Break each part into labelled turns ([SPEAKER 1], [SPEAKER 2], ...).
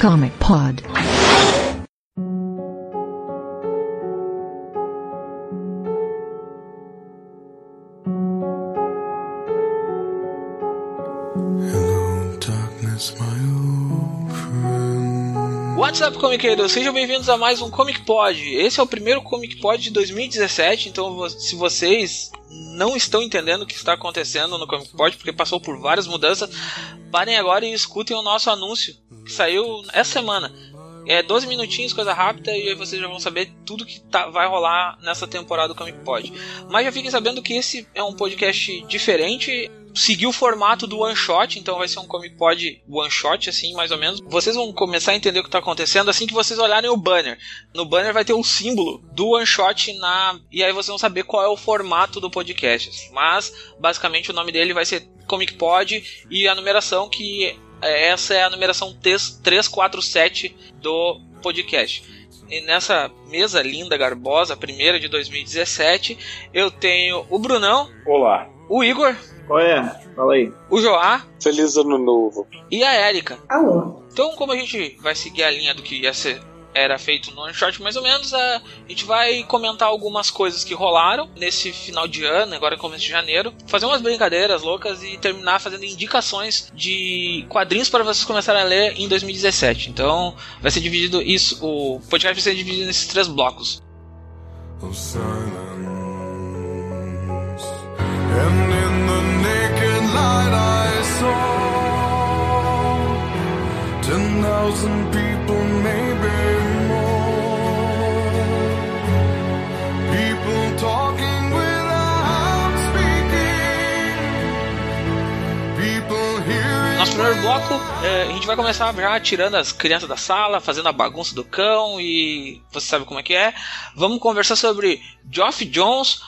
[SPEAKER 1] Comic Pod.
[SPEAKER 2] Hello, darkness, my old friend.
[SPEAKER 3] What's up, comiqueiros? Sejam bem-vindos a mais um Comic Pod. Esse é o primeiro Comic Pod de 2017, então se vocês não estão entendendo o que está acontecendo no Comic Pod, porque passou por várias mudanças, parem agora e escutem o nosso anúncio, que saiu essa semana. É 12 minutinhos, coisa rápida, e aí vocês já vão saber tudo que tá- vai rolar nessa temporada do Comic Pod. Mas já fiquem sabendo que esse é um podcast diferente, seguiu o formato do one shot, então vai ser um Comic Pod one shot, assim, mais ou menos. Vocês vão começar a entender o que está acontecendo assim que vocês olharem o banner. No banner vai ter o símbolo do one shot na. E aí vocês vão saber qual é o formato do podcast. Mas, basicamente, o nome dele vai ser Comic Pod e a numeração que. É, Essa é a numeração 3- 347 do podcast. E nessa mesa linda, garbosa, primeira de 2017, eu tenho o Brunão,
[SPEAKER 4] Olá.
[SPEAKER 3] o Igor,
[SPEAKER 4] Qual é? Fala aí.
[SPEAKER 3] o Joá
[SPEAKER 5] Feliz ano novo.
[SPEAKER 3] e a Érica.
[SPEAKER 6] Alô?
[SPEAKER 3] Então, como a gente vai seguir a linha do que ia ser, era feito no shot mais ou menos, a gente vai comentar algumas coisas que rolaram nesse final de ano, agora começo de janeiro, fazer umas brincadeiras loucas e terminar fazendo indicações de quadrinhos para vocês começarem a ler em 2017. Então, vai ser dividido isso, o podcast vai ser dividido nesses três blocos.
[SPEAKER 2] ten thousand people, maybe
[SPEAKER 3] Nosso primeiro bloco, é, a gente vai começar já tirando as crianças da sala, fazendo a bagunça do cão e você sabe como é que é. Vamos conversar sobre Geoff Jones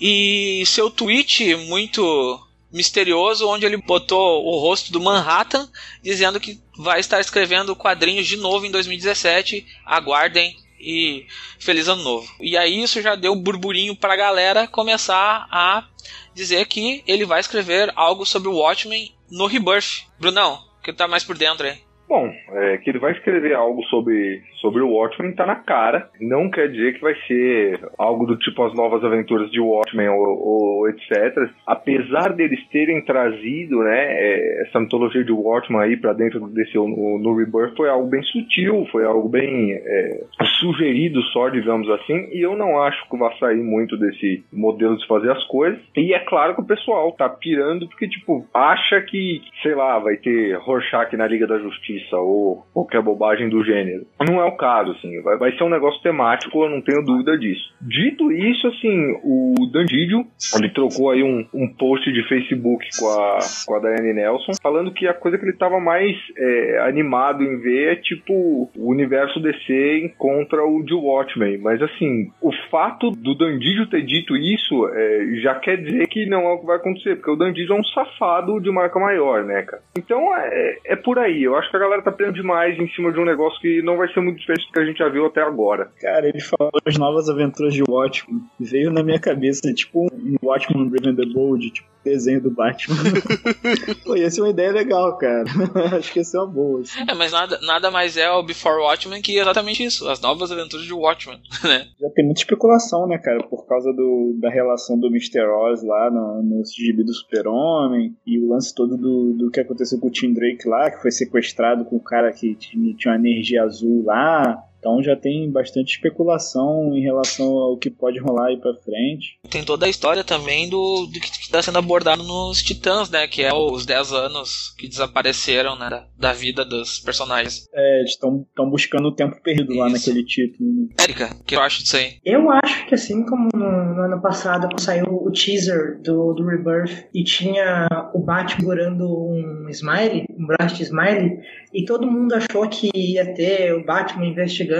[SPEAKER 3] e seu tweet muito misterioso, onde ele botou o rosto do Manhattan, dizendo que vai estar escrevendo quadrinhos de novo em 2017. Aguardem e feliz ano novo. E aí isso já deu burburinho pra galera começar a dizer que ele vai escrever algo sobre o Watchmen no Rebirth. Brunão, que tá mais por dentro aí.
[SPEAKER 4] Bom, é, que ele vai escrever algo sobre, sobre o Watchmen tá na cara. Não quer dizer que vai ser algo do tipo as novas aventuras de Watchmen ou, ou etc. Apesar deles terem trazido né, é, essa mitologia de Watchmen aí pra dentro DC no, no Rebirth, foi algo bem sutil, foi algo bem é, sugerido só, digamos assim. E eu não acho que vai sair muito desse modelo de fazer as coisas. E é claro que o pessoal tá pirando porque, tipo, acha que, sei lá, vai ter Rorschach na Liga da Justiça ou qualquer bobagem do gênero. Não é o caso, assim. Vai, vai ser um negócio temático, eu não tenho dúvida disso. Dito isso, assim, o Dandidio, ele trocou aí um, um post de Facebook com a, com a Diane Nelson, falando que a coisa que ele tava mais é, animado em ver é, tipo, o universo DC encontra o de Watchmen. Mas, assim, o fato do Dandidio ter dito isso é, já quer dizer que não é o que vai acontecer, porque o Dandidio é um safado de marca maior, né, cara? Então, é, é por aí. Eu acho que a galera tá perdendo demais em cima de um negócio que não vai ser muito diferente do que a gente já viu até agora.
[SPEAKER 7] Cara, ele falou as novas aventuras de Watchmen. Veio na minha cabeça, tipo um Watchmen Raven the Bold, tipo desenho do Batman. Pô, ia ser uma ideia legal, cara. Acho que ia ser uma boa. assim.
[SPEAKER 3] É, mas nada, nada mais é o Before Watchmen que exatamente isso, as novas aventuras de Watchmen, né?
[SPEAKER 7] Já tem muita especulação, né, cara? Por causa do, da relação do Mr. Oz lá no, no gibi do Super-Homem e o lance todo do, do que aconteceu com o Tim Drake lá, que foi sequestrado com o cara que tinha, tinha uma energia azul lá. Então já tem bastante especulação em relação ao que pode rolar aí pra frente.
[SPEAKER 3] Tem toda a história também do, do que está sendo abordado nos Titãs, né? Que é os 10 anos que desapareceram né, da, da vida dos personagens.
[SPEAKER 7] É, eles estão buscando o tempo perdido lá
[SPEAKER 3] Isso.
[SPEAKER 7] naquele título. né?
[SPEAKER 3] Érica, o que eu acho disso aí?
[SPEAKER 6] Eu acho que assim como no, no ano passado, quando saiu o teaser do, do Rebirth e tinha o Bat segurando um smiley, um braço de smiley, e todo mundo achou que ia ter o Batman investigando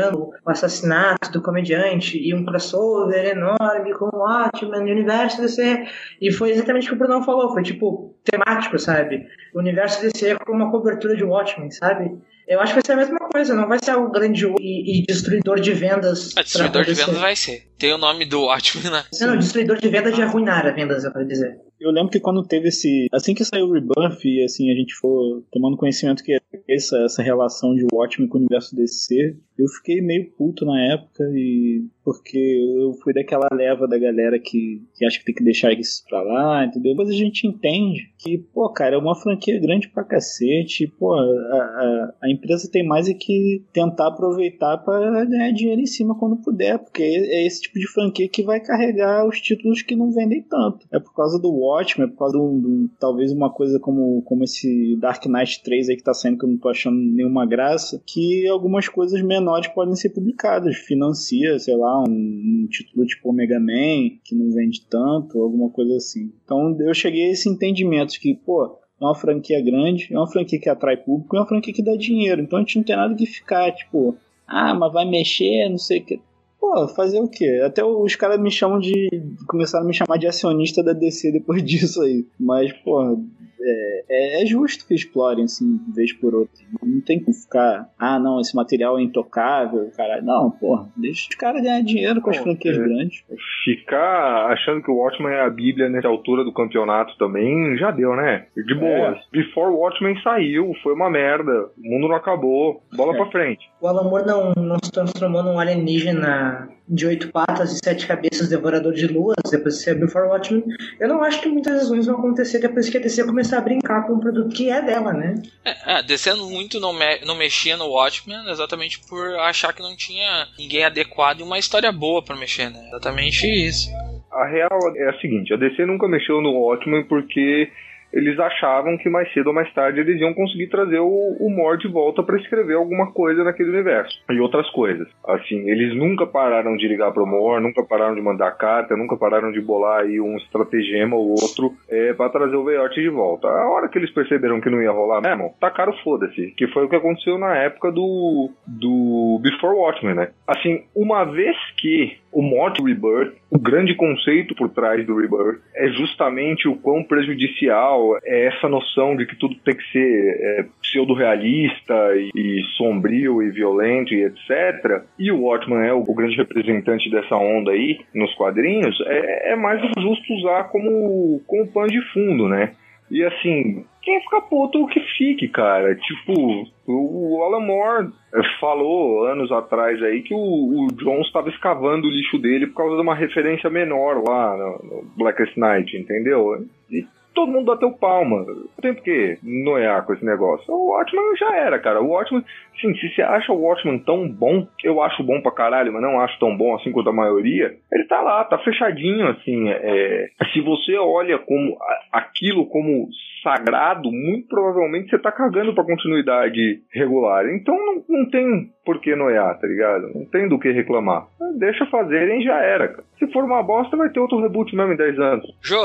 [SPEAKER 6] o assassinato do comediante e um crossover enorme com o Batman e o universo DC. E foi exatamente o que o Bruno falou, foi tipo temático, sabe? O universo DC com uma cobertura de Watchmen, sabe? Eu acho que vai ser a mesma coisa, não vai ser algo grandioso e, e destruidor de vendas.
[SPEAKER 3] A destruidor de vendas vai ser. Tem o nome do Watchmen, né?
[SPEAKER 6] Não, não, destruidor de vendas de arruinar a vendas, eu quero dizer.
[SPEAKER 7] Eu lembro que quando teve esse. Assim que saiu o Rebirth e assim a gente for tomando conhecimento que essa, essa relação de Watchmen com o universo DC, eu fiquei meio puto na época e porque eu fui daquela leva da galera que, que acha que tem que deixar isso pra lá, entendeu? Mas a gente entende que, pô, cara, é uma franquia grande pra cacete, pô, a, a, a empresa tem mais é que tentar aproveitar para ganhar dinheiro em cima quando puder, porque é esse tipo de franquia que vai carregar os títulos que não vendem tanto. É por causa do Watchmen, é por causa do talvez uma coisa como, como esse Dark Knight 3 aí que tá saindo que eu não tô achando nenhuma graça, que algumas coisas menores podem ser publicadas, financia, sei lá, um, um título tipo Omega Man, que não vende tanto, alguma coisa assim. Então eu cheguei a esse entendimento que, pô, é uma franquia grande, é uma franquia que atrai público, é uma franquia que dá dinheiro. Então a gente não tem nada que ficar, tipo, ah, mas vai mexer, não sei o que. Pô, fazer o quê? Até os caras me chamam de. começaram a me chamar de acionista da DC depois disso aí. Mas, pô, é, é, é, justo que explorem, assim, vez por outra. Não tem que ficar, ah, não, esse material é intocável, cara. Não, porra, deixa os caras ganhar dinheiro com as franquias é, grandes.
[SPEAKER 4] Ficar achando que o Watchmen é a Bíblia nessa altura do campeonato também, já deu, né? De boa. É. Before Watchmen saiu, foi uma merda. O mundo não acabou. Bola é. pra frente.
[SPEAKER 6] O Alan Moore não, não se transformou num alienígena de oito patas e sete cabeças, devorador de luas, depois que saiu Before Watchmen. Eu não acho que muitas razões vão acontecer depois que a DC começar a brincar com um produto que é dela, né?
[SPEAKER 3] É, é DC muito não, me, não mexia no Watchmen exatamente por achar que não tinha ninguém adequado e uma história boa para mexer, né? Exatamente isso.
[SPEAKER 4] A real é a seguinte, a DC nunca mexeu no Watchmen porque eles achavam que mais cedo ou mais tarde eles iam conseguir trazer o, o de volta para escrever alguma coisa naquele universo e outras coisas. Assim, eles nunca pararam de ligar pro Moore, nunca pararam de mandar carta, nunca pararam de bolar aí um estratagema ou outro é, para trazer o Veiote de volta. A hora que eles perceberam que não ia rolar mesmo, tacaram foda-se, que foi o que aconteceu na época do, do Before Watchmen, né? Assim, uma vez que o Morte Rebirth, o grande conceito por trás do Rebirth é justamente o quão prejudicial é essa noção de que tudo tem que ser é, pseudo-realista e, e, sombrio e violento e etc. E o Watchman é o, o, grande representante dessa onda aí nos quadrinhos, é, é mais justo usar como, como pano de fundo, né? E assim, quem fica puto que fique, cara. Tipo, o Alan Moore falou anos atrás aí que o, o Jones estava escavando o lixo dele por causa de uma referência menor lá no, no Blackest Night, entendeu? E todo mundo bateu palma. Não tem por que noiar com esse negócio. O Watchman já era, cara. O Watchman, sim, se você acha o Watchman tão bom, eu acho bom pra caralho, mas não acho tão bom assim quanto a maioria, ele tá lá, tá fechadinho, assim. É, se você olha como aquilo como sagrado, muito provavelmente você tá cagando pra continuidade regular. Então não, não tem por que noiar, tá ligado? Não tem do que reclamar. Deixa fazerem já era, cara. Se for uma bosta, vai ter outro reboot mesmo em 10 anos.
[SPEAKER 3] Jô,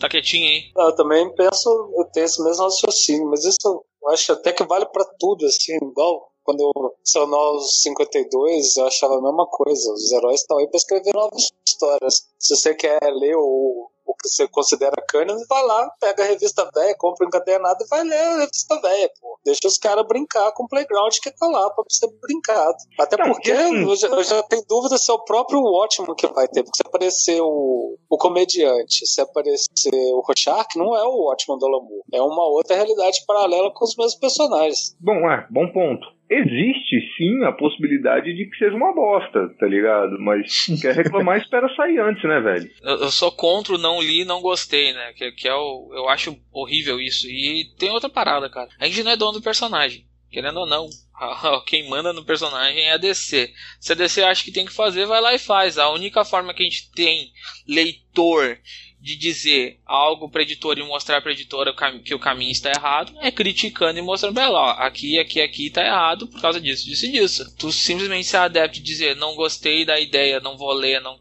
[SPEAKER 3] tá quietinho aí.
[SPEAKER 1] Eu também penso, eu tenho esse mesmo raciocínio, mas isso eu acho até que vale para tudo, assim, igual quando eu sou Novos 52, eu achava a mesma coisa. Os heróis estão aí para escrever novas histórias. Se você quer ler o o que você considera canon, vai lá, pega a revista velha, compra um encadernado e vai ler a revista velha, pô. Deixa os caras brincar com o playground que tá lá pra ser brincado. Até porque eu já, eu já, tenho dúvida se é o próprio Watchman que vai ter, porque se aparecer o, o comediante, se aparecer o Rorschach, não é o Watchman do Alamur. É uma outra realidade paralela com os mesmos personagens.
[SPEAKER 4] Bom, é, bom ponto existe sim a possibilidade de que seja uma bosta, tá ligado? Mas quer reclamar, espera sair antes, né, velho?
[SPEAKER 3] Eu, eu sou contra o não li não gostei, né? Que, que é o. Eu acho horrível isso. E tem outra parada, cara. A gente não é dono do personagem. Querendo ou não, quem manda no personagem é a DC. Se a DC acha que tem que fazer, vai lá e faz. A única forma que a gente tem leitor de dizer algo para editora e mostrar para editora que o caminho está errado é criticando e mostrando para ela, ó, aqui, aqui, aqui está errado por causa disso, disso e disso. Tu simplesmente ser adepto de dizer não gostei da ideia, não vou ler, não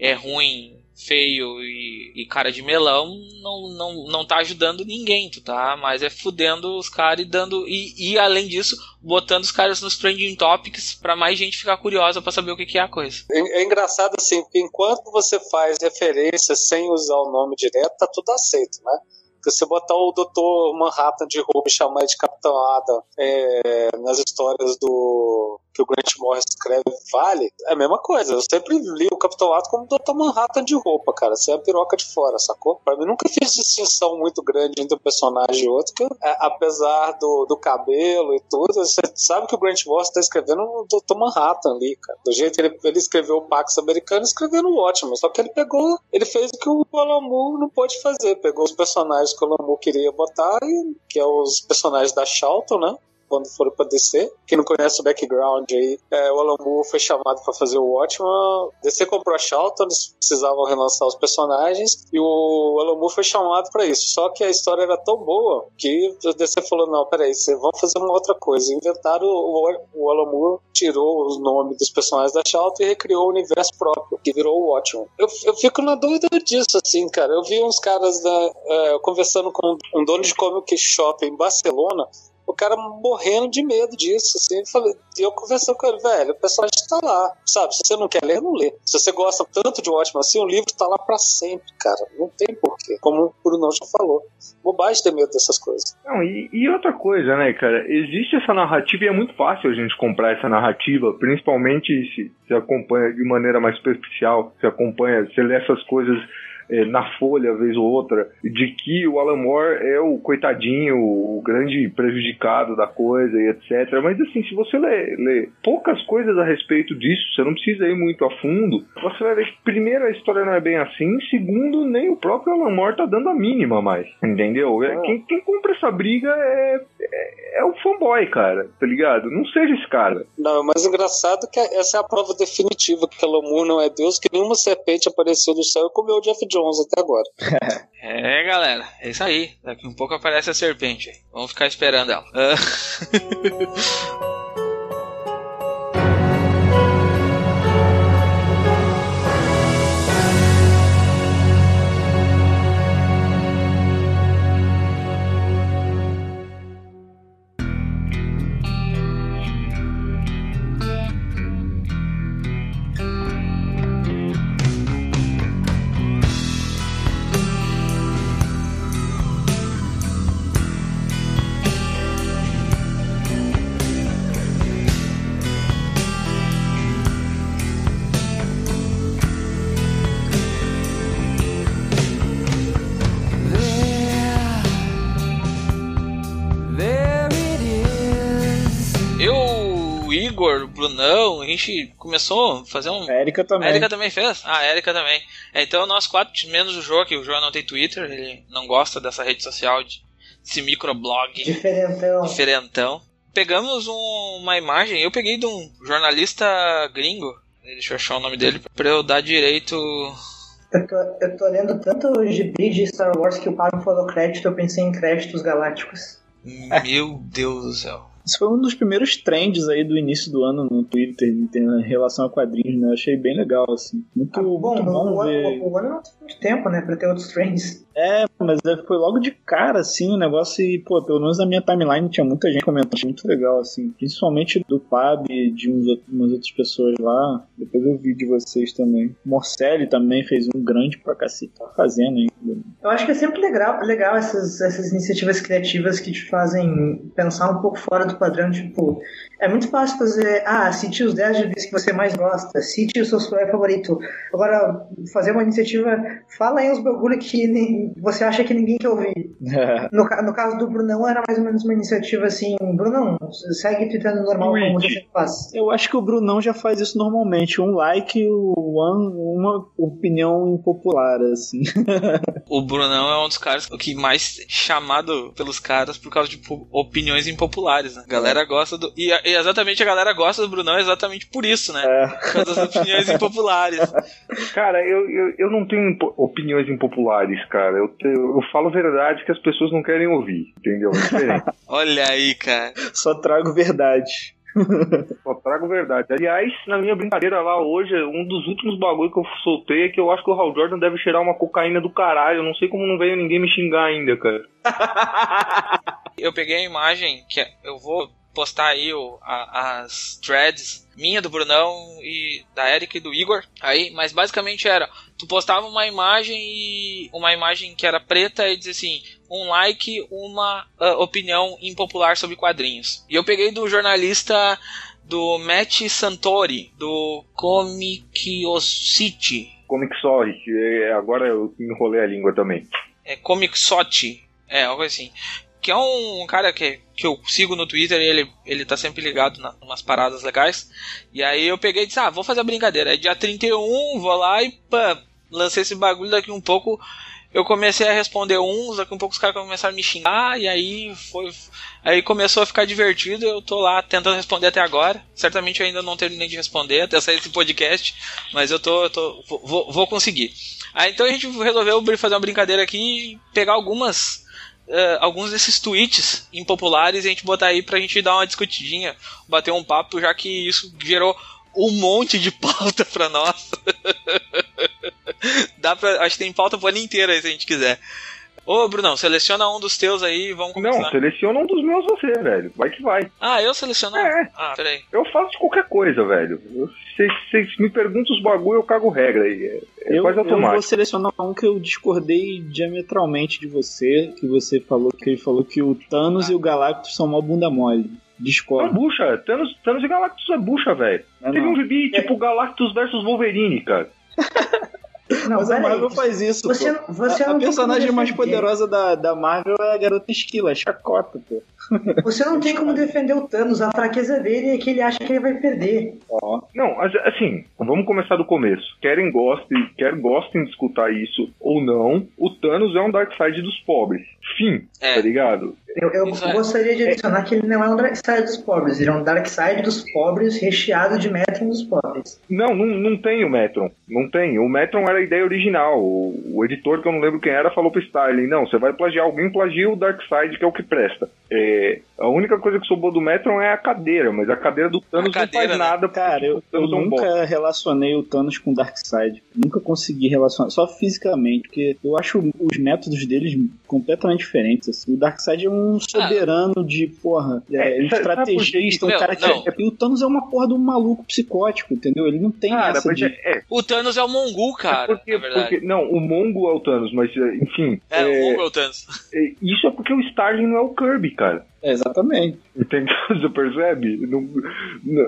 [SPEAKER 3] é ruim, feio e, e, cara de melão não, não, não tá ajudando ninguém, tu tá? Mas é fudendo os caras e dando. E, e além disso, botando os caras nos trending topics para mais gente ficar curiosa para saber o que, que, é a coisa.
[SPEAKER 1] É, é, engraçado assim, porque enquanto você faz referência sem usar o nome direto, tá tudo aceito, né? Porque se botar o Dr. Manhattan de Ruby chamar de Capitão Adam é, nas histórias do que o Grant Morris escreve vale, é a mesma coisa. Eu sempre li o Capitão Ato como Dr. Manhattan de roupa, cara. Sem a piroca de fora, sacou? Pra mim nunca fiz distinção muito grande entre um personagem e outro, que, é, apesar do, do cabelo e tudo, você sabe que o Grant Morris tá escrevendo o Dr. Manhattan ali, cara. Do jeito que ele, ele escreveu o Pax americano, escrevendo o ótimo. Só que ele pegou, ele fez o que o Moore não pôde fazer. Pegou os personagens que o Moore queria botar, e, que é os personagens da Charlton, né? Quando foram pra DC. Quem não conhece o background aí, é, o Alan Moore foi chamado para fazer o Watchman. DC comprou a Charlton, eles precisavam relançar os personagens e o Alan Moore foi chamado para isso. Só que a história era tão boa que a DC falou: não, peraí, vocês vão fazer uma outra coisa. Inventaram o, o Alan Moore, tirou os nomes dos personagens da Charlton e recriou o universo próprio, que virou o Watchman. Eu, eu fico na dúvida disso, assim, cara. Eu vi uns caras da, é, conversando com um dono de comic shop em Barcelona o cara morrendo de medo disso, assim, eu falei, e eu conversando com ele, velho, o personagem tá lá, sabe, se você não quer ler, não lê. Se você gosta tanto de Watchmen assim, o livro tá lá pra sempre, cara, não tem porquê, como o Bruno já falou. Bobagem ter medo dessas coisas.
[SPEAKER 4] Não, e, e outra coisa, né, cara, existe essa narrativa e é muito fácil a gente comprar essa narrativa, principalmente se se acompanha de maneira mais superficial, se acompanha, se lê essas coisas é, na Folha, vez ou outra, de que o Alan Moore é o coitadinho, o grande prejudicado da coisa e etc. Mas assim, se você lê, lê poucas coisas a respeito disso, você não precisa ir muito a fundo, você vai ver que, primeiro, a história não é bem assim, segundo, nem o próprio Alan Moore tá dando a mínima mais, entendeu? É, quem, quem compra essa briga é, é, é o fanboy, cara, tá ligado? Não seja esse cara.
[SPEAKER 1] Não, mas engraçado é que essa é a prova definitiva que Alan Moore não é Deus, que nenhuma serpente apareceu do céu e comeu o Jeff Jones até agora.
[SPEAKER 3] É, galera, é isso aí. Daqui um pouco aparece a serpente. Vamos ficar esperando ela. gente começou a fazer um.
[SPEAKER 7] A Erika também.
[SPEAKER 3] A Erika também fez? Ah, a Erika também. É, então nós quatro, menos o João, que o João não tem Twitter, ele não gosta dessa rede social, de, desse microblog
[SPEAKER 6] Diferentão.
[SPEAKER 3] diferentão. Pegamos um- uma imagem, eu peguei de um jornalista gringo, deixa eu achar o nome dele, pra eu dar direito.
[SPEAKER 6] Eu tô, eu tô lendo tanto o gibi de Star Wars que o Pablo falou crédito, eu pensei em créditos galácticos.
[SPEAKER 3] Meu Deus do céu.
[SPEAKER 7] Isso foi um dos primeiros trends aí do início do ano no Twitter em relação a quadrinhos, né? Eu achei bem legal, assim. Muito
[SPEAKER 6] Ah,
[SPEAKER 7] bom,
[SPEAKER 6] bom,
[SPEAKER 7] muito bom
[SPEAKER 6] o,
[SPEAKER 7] ver.
[SPEAKER 6] o, o ano não tem muito tempo, né, pra ter outros trends.
[SPEAKER 7] É, mas é, foi logo de cara, assim, o negócio e, pô, pelo menos na minha timeline tinha muita gente comentando, muito legal, assim. Principalmente do Pab, de uns, umas outras pessoas lá. Depois eu vi de vocês também. Morcelli também fez um grande pra cacete, tá fazendo ainda.
[SPEAKER 6] Eu acho que é sempre legal, legal essas, essas iniciativas criativas que te fazem pensar um pouco fora do padrão, tipo, é muito fácil fazer, ah, cite os 10 GBs que você mais gosta, cite o seu favorito. Agora, fazer uma iniciativa, fala aí uns bagulho que nem- você acha que ninguém quer ouvir. No, no caso do Brunão, era mais ou menos uma iniciativa assim, Brunão, segue tweetando normal como você
[SPEAKER 4] Tweet.
[SPEAKER 6] faz.
[SPEAKER 7] Eu acho que o Brunão já faz isso normalmente. Um like, one, uma opinião impopular, assim.
[SPEAKER 3] O Brunão é um dos caras que mais chamado pelos caras por causa de opiniões impopulares, né? A galera gosta do. E, e exatamente a galera gosta do Brunão exatamente por isso, né? Por causa das opiniões impopulares.
[SPEAKER 4] Cara, eu, eu, eu não tenho impo- opiniões impopulares, cara. Eu, te- eu falo verdade que as pessoas não querem ouvir, entendeu? É diferente.
[SPEAKER 3] Olha aí, cara.
[SPEAKER 7] Só trago verdade.
[SPEAKER 4] Só trago verdade. Aliás, na minha brincadeira lá hoje, um dos últimos bagulho que eu soltei é que eu acho que o Hal Jordan deve cheirar uma cocaína do caralho. Eu não sei como não veio ninguém me xingar ainda, cara.
[SPEAKER 3] Eu peguei a imagem que eu vou postar aí o- a- as threads minha do Brunão e da Erika e do Igor aí, mas basicamente era tu postava uma imagem e uma imagem que era preta e dizia assim um like, uma ah, opinião impopular sobre quadrinhos. E eu peguei do jornalista do Matt Santori, do.
[SPEAKER 4] Comic Sorry, que é- agora eu enrolei a língua também.
[SPEAKER 3] É Comicsote. É, algo assim. Que é um cara que, que eu sigo no Twitter e ele, ele tá sempre ligado na, umas paradas legais. E aí eu peguei e disse, ah, vou fazer a brincadeira. Aí dia 31, vou lá e pá, lancei esse bagulho daqui um pouco. Eu comecei a responder uns, daqui um pouco os caras começaram a me xingar, e aí foi. Aí começou a ficar divertido, eu tô lá tentando responder até agora. Certamente eu ainda não terminei de responder até sair esse podcast, mas eu tô. eu tô vou, vou conseguir. Aí então a gente resolveu fazer uma brincadeira aqui e pegar algumas. Eh, alguns desses tweets impopulares e a gente botar aí pra gente dar uma discutidinha, bater um papo, já que isso gerou um monte de pauta pra nós. Dá pra, acho que tem pauta pro ano inteiro aí se a gente quiser. Ô, Brunão, seleciona um dos teus aí e vamos começar.
[SPEAKER 4] Não, seleciona um dos meus você, velho. Vai que vai.
[SPEAKER 3] Ah, eu selecionar?
[SPEAKER 4] É.
[SPEAKER 3] Ah, peraí.
[SPEAKER 4] Eu faço qualquer coisa, velho. Vocês me perguntam os bagulho, eu cago regra aí. É, é
[SPEAKER 7] Eu,
[SPEAKER 4] quase
[SPEAKER 7] eu vou
[SPEAKER 4] automático.
[SPEAKER 7] selecionar um que eu discordei diametralmente de você, que você falou que ele falou que o Thanos e o Galactus são mó bunda mole.
[SPEAKER 4] Não,
[SPEAKER 7] Discordo.
[SPEAKER 4] bucha. Thanos, Thanos e Galactus é bucha, velho.
[SPEAKER 7] Não,
[SPEAKER 4] Teve
[SPEAKER 7] não.
[SPEAKER 4] um gibi tipo Galactus versus Wolverine, cara.
[SPEAKER 6] Não,
[SPEAKER 7] Mas a. Marvel faz isso,
[SPEAKER 6] Você,
[SPEAKER 7] pô.
[SPEAKER 6] você
[SPEAKER 7] a, a
[SPEAKER 6] tem
[SPEAKER 7] personagem mais poderosa da, da Marvel é a garota esquila, a chacota, pô.
[SPEAKER 6] Você não tem como defender o Thanos. A fraqueza dele é que ele acha que ele vai perder.
[SPEAKER 7] Ó.
[SPEAKER 4] Não, as- assim, vamos começar do começo. Querem gostem, quer gostem de escutar isso ou não, o Thanos é um Darkseid dos pobres. Fim,
[SPEAKER 3] É.
[SPEAKER 4] tá ligado?
[SPEAKER 6] Eu, eu gostaria de adicionar que ele não é um Darkseid dos pobres. Ele é um Darkseid dos pobres recheado de Metron dos pobres.
[SPEAKER 4] Não, não, não tem o Metron. Não tem. O Metron era a ideia original. O, o editor, que eu não lembro quem era, falou pro Starling: não, você vai plagiar alguém, plagia o Darkseid, que é o que presta. É, a única coisa que sobrou do Metron é a cadeira, mas a cadeira do Thanos
[SPEAKER 3] cadeira,
[SPEAKER 4] não
[SPEAKER 3] né?
[SPEAKER 4] faz nada. porque
[SPEAKER 7] Cara, eu, eu
[SPEAKER 4] é
[SPEAKER 7] nunca relacionei o Thanos com o Darkseid. Nunca consegui relacionar, só fisicamente, porque eu acho os métodos deles completamente diferentes. Assim. O Darkseid é um soberano de, porra, é,
[SPEAKER 4] É,
[SPEAKER 7] um estrategista, um
[SPEAKER 3] Meu,
[SPEAKER 7] cara que.
[SPEAKER 3] não.
[SPEAKER 7] E o Thanos é uma porra de um maluco psicótico, entendeu? Ele não tem
[SPEAKER 4] Cara,
[SPEAKER 7] essa de.
[SPEAKER 4] é, é,
[SPEAKER 3] O Thanos é o Mongul, cara.
[SPEAKER 4] porque, porque- não, o Mongo é o Thanos, mas é, enfim.
[SPEAKER 3] É,
[SPEAKER 4] é,
[SPEAKER 3] o Mongul é o Thanos.
[SPEAKER 4] é, isso é porque o Starling não é o Kirby, cara.
[SPEAKER 7] É, exatamente.
[SPEAKER 4] Entendeu? Você percebe? Não,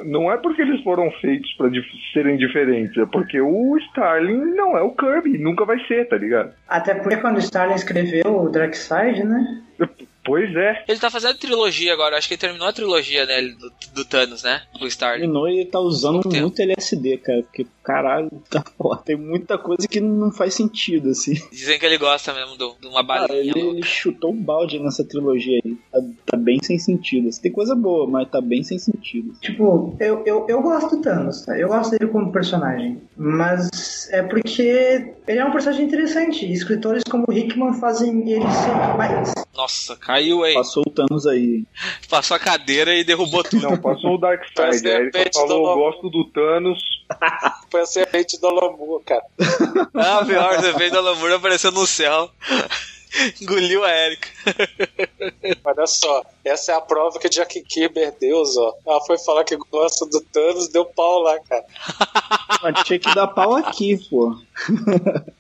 [SPEAKER 4] não- é porque eles foram feitos pra dif- serem diferentes, é porque o Starling não é o Kirby, nunca vai ser, tá ligado?
[SPEAKER 6] Até porque quando o Stalin escreveu o Darkseid, né?
[SPEAKER 4] Pois é.
[SPEAKER 3] Ele tá fazendo trilogia agora, acho que ele terminou a trilogia dele, do, do Thanos, né? Do Starling.
[SPEAKER 7] Terminou e ele tá usando muito LSD, cara. Porque, caralho, tá foda. Tem muita coisa que não faz sentido, assim.
[SPEAKER 3] Dizem que ele gosta mesmo do- de uma
[SPEAKER 7] Cara,
[SPEAKER 3] balinha
[SPEAKER 7] ele,
[SPEAKER 3] louca.
[SPEAKER 7] ele chutou um balde nessa trilogia aí. Tá, tá bem sem sentido. assim. Tem coisa boa, mas tá bem sem sentido.
[SPEAKER 6] Tipo, eu, eu, eu gosto do Thanos, tá? Eu gosto dele como personagem. Mas é porque ele é um personagem interessante. Escritores como o Hickman fazem ele ser mais.
[SPEAKER 3] Nossa, caiu aí.
[SPEAKER 7] Passou o Thanos aí.
[SPEAKER 3] Passou a cadeira e derrubou tudo.
[SPEAKER 4] Não, passou o Darkseid.
[SPEAKER 1] Parece
[SPEAKER 4] Aí ele só falou,
[SPEAKER 1] do-
[SPEAKER 4] gosto do Thanos.
[SPEAKER 1] Foi a serpente do Alamur, cara.
[SPEAKER 3] Ah, pior, você fez a Lamura aparecendo no céu. Engoliu a Erika.
[SPEAKER 1] Olha só, essa é a prova que Jack Kirby, Deus, ó. Ela foi falar que gosta do Thanos, deu pau lá, cara.
[SPEAKER 7] Mas tinha que dar pau aqui, pô.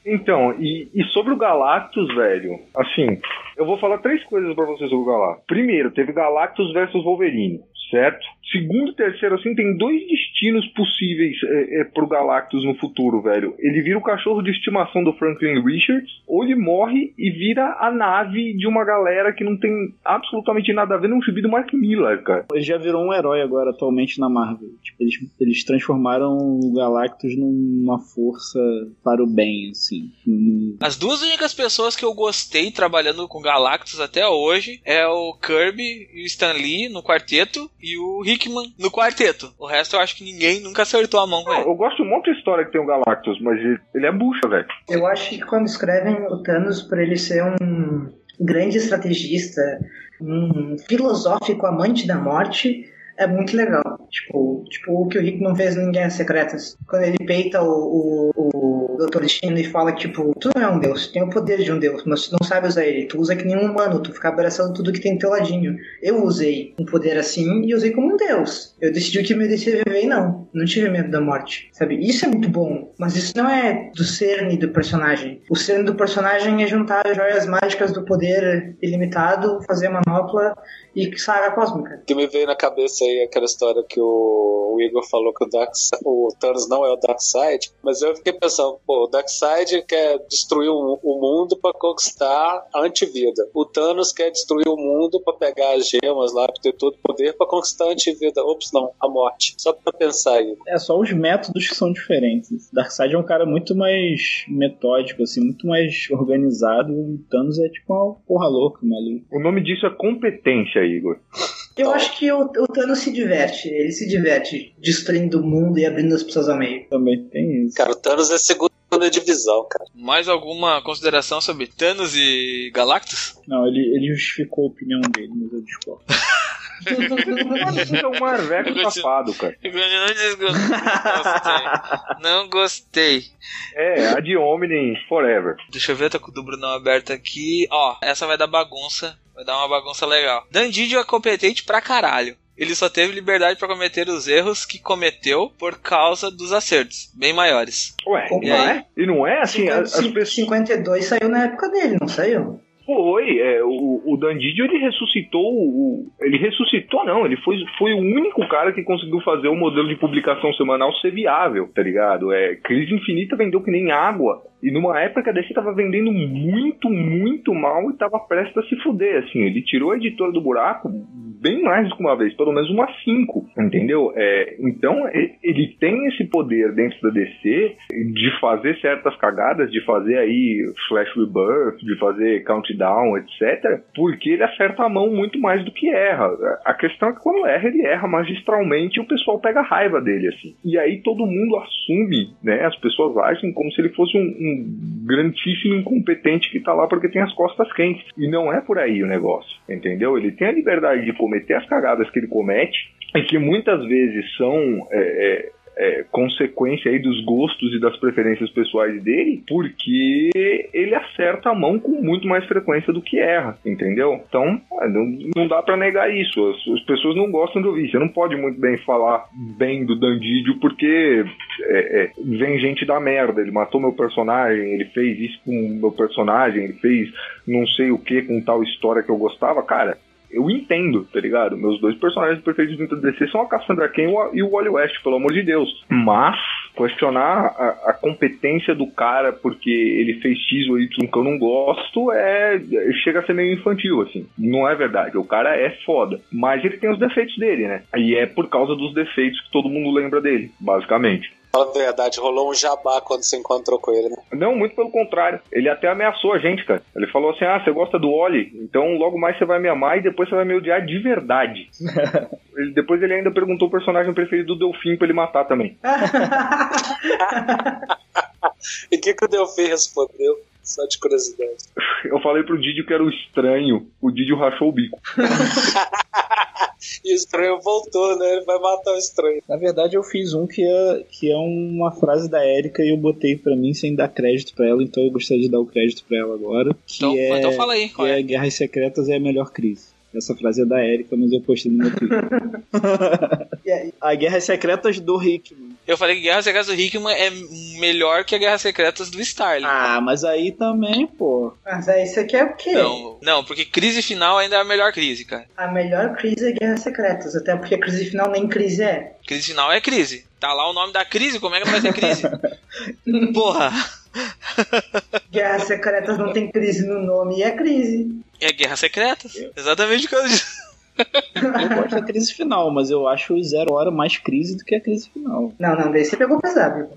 [SPEAKER 4] Então, e, e sobre o Galactus, velho, assim, eu vou falar três coisas pra vocês sobre o Galactus. Primeiro, teve Galactus versus Wolverine, certo? Segundo e terceiro, assim, tem dois destinos possíveis é, é, pro Galactus no futuro, velho. Ele vira o cachorro de estimação do Franklin Richards, ou ele morre e vira a nave de uma galera que não tem absolutamente nada a ver num gibi do Mark Miller, cara.
[SPEAKER 7] Ele já virou um herói agora, atualmente, na Marvel. Tipo, eles, eles transformaram o Galactus numa força para o bem, assim.
[SPEAKER 3] As duas únicas pessoas que eu gostei trabalhando com Galactus até hoje é o Kirby e o Stan Lee no quarteto e o Hickman no quarteto. O resto eu acho que ninguém nunca acertou a mão com ele.
[SPEAKER 4] eu gosto de um monte de história que tem o Galactus, mas ele, ele é bucha, velho.
[SPEAKER 6] Eu acho que quando escrevem o Thanos pra ele ser um grande estrategista, um filosófico amante da morte, é muito legal. Tipo, tipo o que o Rick não fez em Guerras Secretas. Quando ele peita o, o, o Doutor Destino e fala tipo, tu não é um deus, tu tem o poder de um deus, mas tu não sabe usar ele. Tu usa que nem um humano, tu fica abraçando tudo que tem do teu ladinho. Eu usei um poder assim e usei como um deus. Eu decidi que merecia viver e não. Não tive medo da morte, sabe? Isso é muito bom, mas isso não é do cerne do personagem. O cerne do personagem é juntar as joias mágicas do poder ilimitado, fazer manopla e saga cósmica.
[SPEAKER 1] que me veio na cabeça aí aquela história que o, Igor falou que o, Dark, o Thanos não é o Darkseid, mas eu fiquei pensando, pô, o Darkseid quer destruir o, o mundo para conquistar a antivida. O Thanos quer destruir o mundo para pegar as gemas lá, pra ter todo o poder para conquistar a antivida. Ops, não, a morte. Só pra pensar aí.
[SPEAKER 7] É só os métodos que são diferentes. Darkseid é um cara muito mais metódico, assim, muito mais organizado. O Thanos é tipo uma porra louca, maluco.
[SPEAKER 4] O nome disso é competência, Igor.
[SPEAKER 6] Eu acho que o, o Thanos se diverte. Ele se diverte destruindo o mundo e abrindo as pessoas ao meio.
[SPEAKER 7] Também tem isso.
[SPEAKER 1] Cara, o Thanos é segunda divisão, cara.
[SPEAKER 3] Mais alguma consideração sobre Thanos e Galactus?
[SPEAKER 7] Não, ele, ele justificou a opinião dele, mas eu discordo.
[SPEAKER 4] É um marveco
[SPEAKER 3] Eu
[SPEAKER 4] safado, cara.
[SPEAKER 3] Não gostei.
[SPEAKER 4] É, a de Omni Forever.
[SPEAKER 3] Deixa eu ver, tá com o do Brunão aberto aqui. Ó, essa vai dar bagunça. Vai dar uma bagunça legal. Dandidio é competente pra caralho. Ele só teve liberdade pra cometer os erros que cometeu por causa dos acertos, bem maiores.
[SPEAKER 4] Ué,
[SPEAKER 6] Como
[SPEAKER 3] E aí?
[SPEAKER 6] é?
[SPEAKER 4] e não é assim, as, as
[SPEAKER 6] 50,
[SPEAKER 4] pessoas.
[SPEAKER 6] 52 saiu na época dele, não saiu?
[SPEAKER 4] Foi, é, o, o Dandidio ele ressuscitou o. Ele ressuscitou, não, ele foi, foi o único cara que conseguiu fazer o modelo de publicação semanal ser viável, tá ligado? É, Crise Infinita vendeu que nem água. E numa época a DC tava vendendo muito, muito mal e tava prestes a se fuder, assim. Ele tirou a editora do buraco bem mais do que uma vez, pelo menos umas cinco, entendeu? É, então, ele tem esse poder dentro da DC de fazer certas cagadas, de fazer aí Flash Rebirth, de fazer Countdown, etc. Porque ele acerta a mão muito mais do que erra. A questão é que quando erra, ele erra magistralmente e o pessoal pega raiva dele, assim. E aí todo mundo assume, né? As pessoas agem como se ele fosse um, um grandíssimo incompetente que tá lá porque tem as costas quentes. E não é por aí o negócio, entendeu? Ele tem a liberdade de cometer as cagadas que ele comete e que muitas vezes são é, é, é, consequência aí dos gostos e das preferências pessoais dele, porque ele acerta a mão com muito mais frequência do que erra, entendeu? Então, ah, não, dá pra negar isso. As, as pessoas não gostam de ouvir. Você não pode muito bem falar bem do Dandidio porque é, é, vem gente da merda. Ele matou meu personagem, ele fez isso com meu personagem, ele fez não sei o que com tal história que eu gostava. Cara, eu entendo, tá ligado? Meus dois personagens preferidos dentro da DC são a Cassandra Cain e o Wally West, pelo amor de Deus. Mas questionar a, a competência do cara porque ele fez X ou Y que eu não gosto é chega a ser meio infantil, assim. Não é verdade. O cara é foda. Mas ele tem os defeitos dele, né? E é por causa dos defeitos que todo mundo lembra dele, basicamente.
[SPEAKER 1] Fala a verdade, rolou um jabá quando você encontrou com ele, né?
[SPEAKER 4] Não, muito pelo contrário. Ele até ameaçou a gente, cara. Ele falou assim: ah, você gosta do Oli? Então logo mais você vai me amar e depois você vai me odiar de verdade. Ele- depois ele ainda perguntou o personagem preferido do Delfim pra ele matar também.
[SPEAKER 1] E o que, que o Delphi respondeu? Só de curiosidade.
[SPEAKER 4] Eu falei pro Didio que era o estranho. O Didio rachou o bico.
[SPEAKER 1] E o estranho voltou, né? Ele vai matar o estranho.
[SPEAKER 7] Na verdade, eu fiz um que é, que é uma frase da Erika e eu botei pra mim sem dar crédito pra ela, então eu gostaria de dar o crédito pra ela agora. Que
[SPEAKER 3] Então,
[SPEAKER 7] é,
[SPEAKER 3] então fala aí, qual
[SPEAKER 7] é
[SPEAKER 3] é?
[SPEAKER 7] Guerras Secretas é a melhor crise. Essa frase é da Erika, mas eu postei no meu Twitter. A Guerras Secretas do Hickman.
[SPEAKER 3] Eu falei que Guerra Secretas do Hickman é melhor que a Guerra Secretas do Starling.
[SPEAKER 7] Ah, mas aí também, pô.
[SPEAKER 6] Mas aí você quer o quê?
[SPEAKER 3] Não, não, porque crise final ainda é a melhor crise, cara.
[SPEAKER 6] A melhor crise é Guerras Secretas, até porque crise final nem crise é.
[SPEAKER 3] Crise final é crise. Tá lá o nome da crise, como é que vai ser crise? Porra!
[SPEAKER 6] Guerras Secretas não tem crise no nome e é crise.
[SPEAKER 3] É Guerra Secretas. Exatamente por causa disso.
[SPEAKER 7] Eu gosto da crise final, mas eu acho o Zero Hora mais crise do que a crise final.
[SPEAKER 6] Não, não, daí você pegou pesado.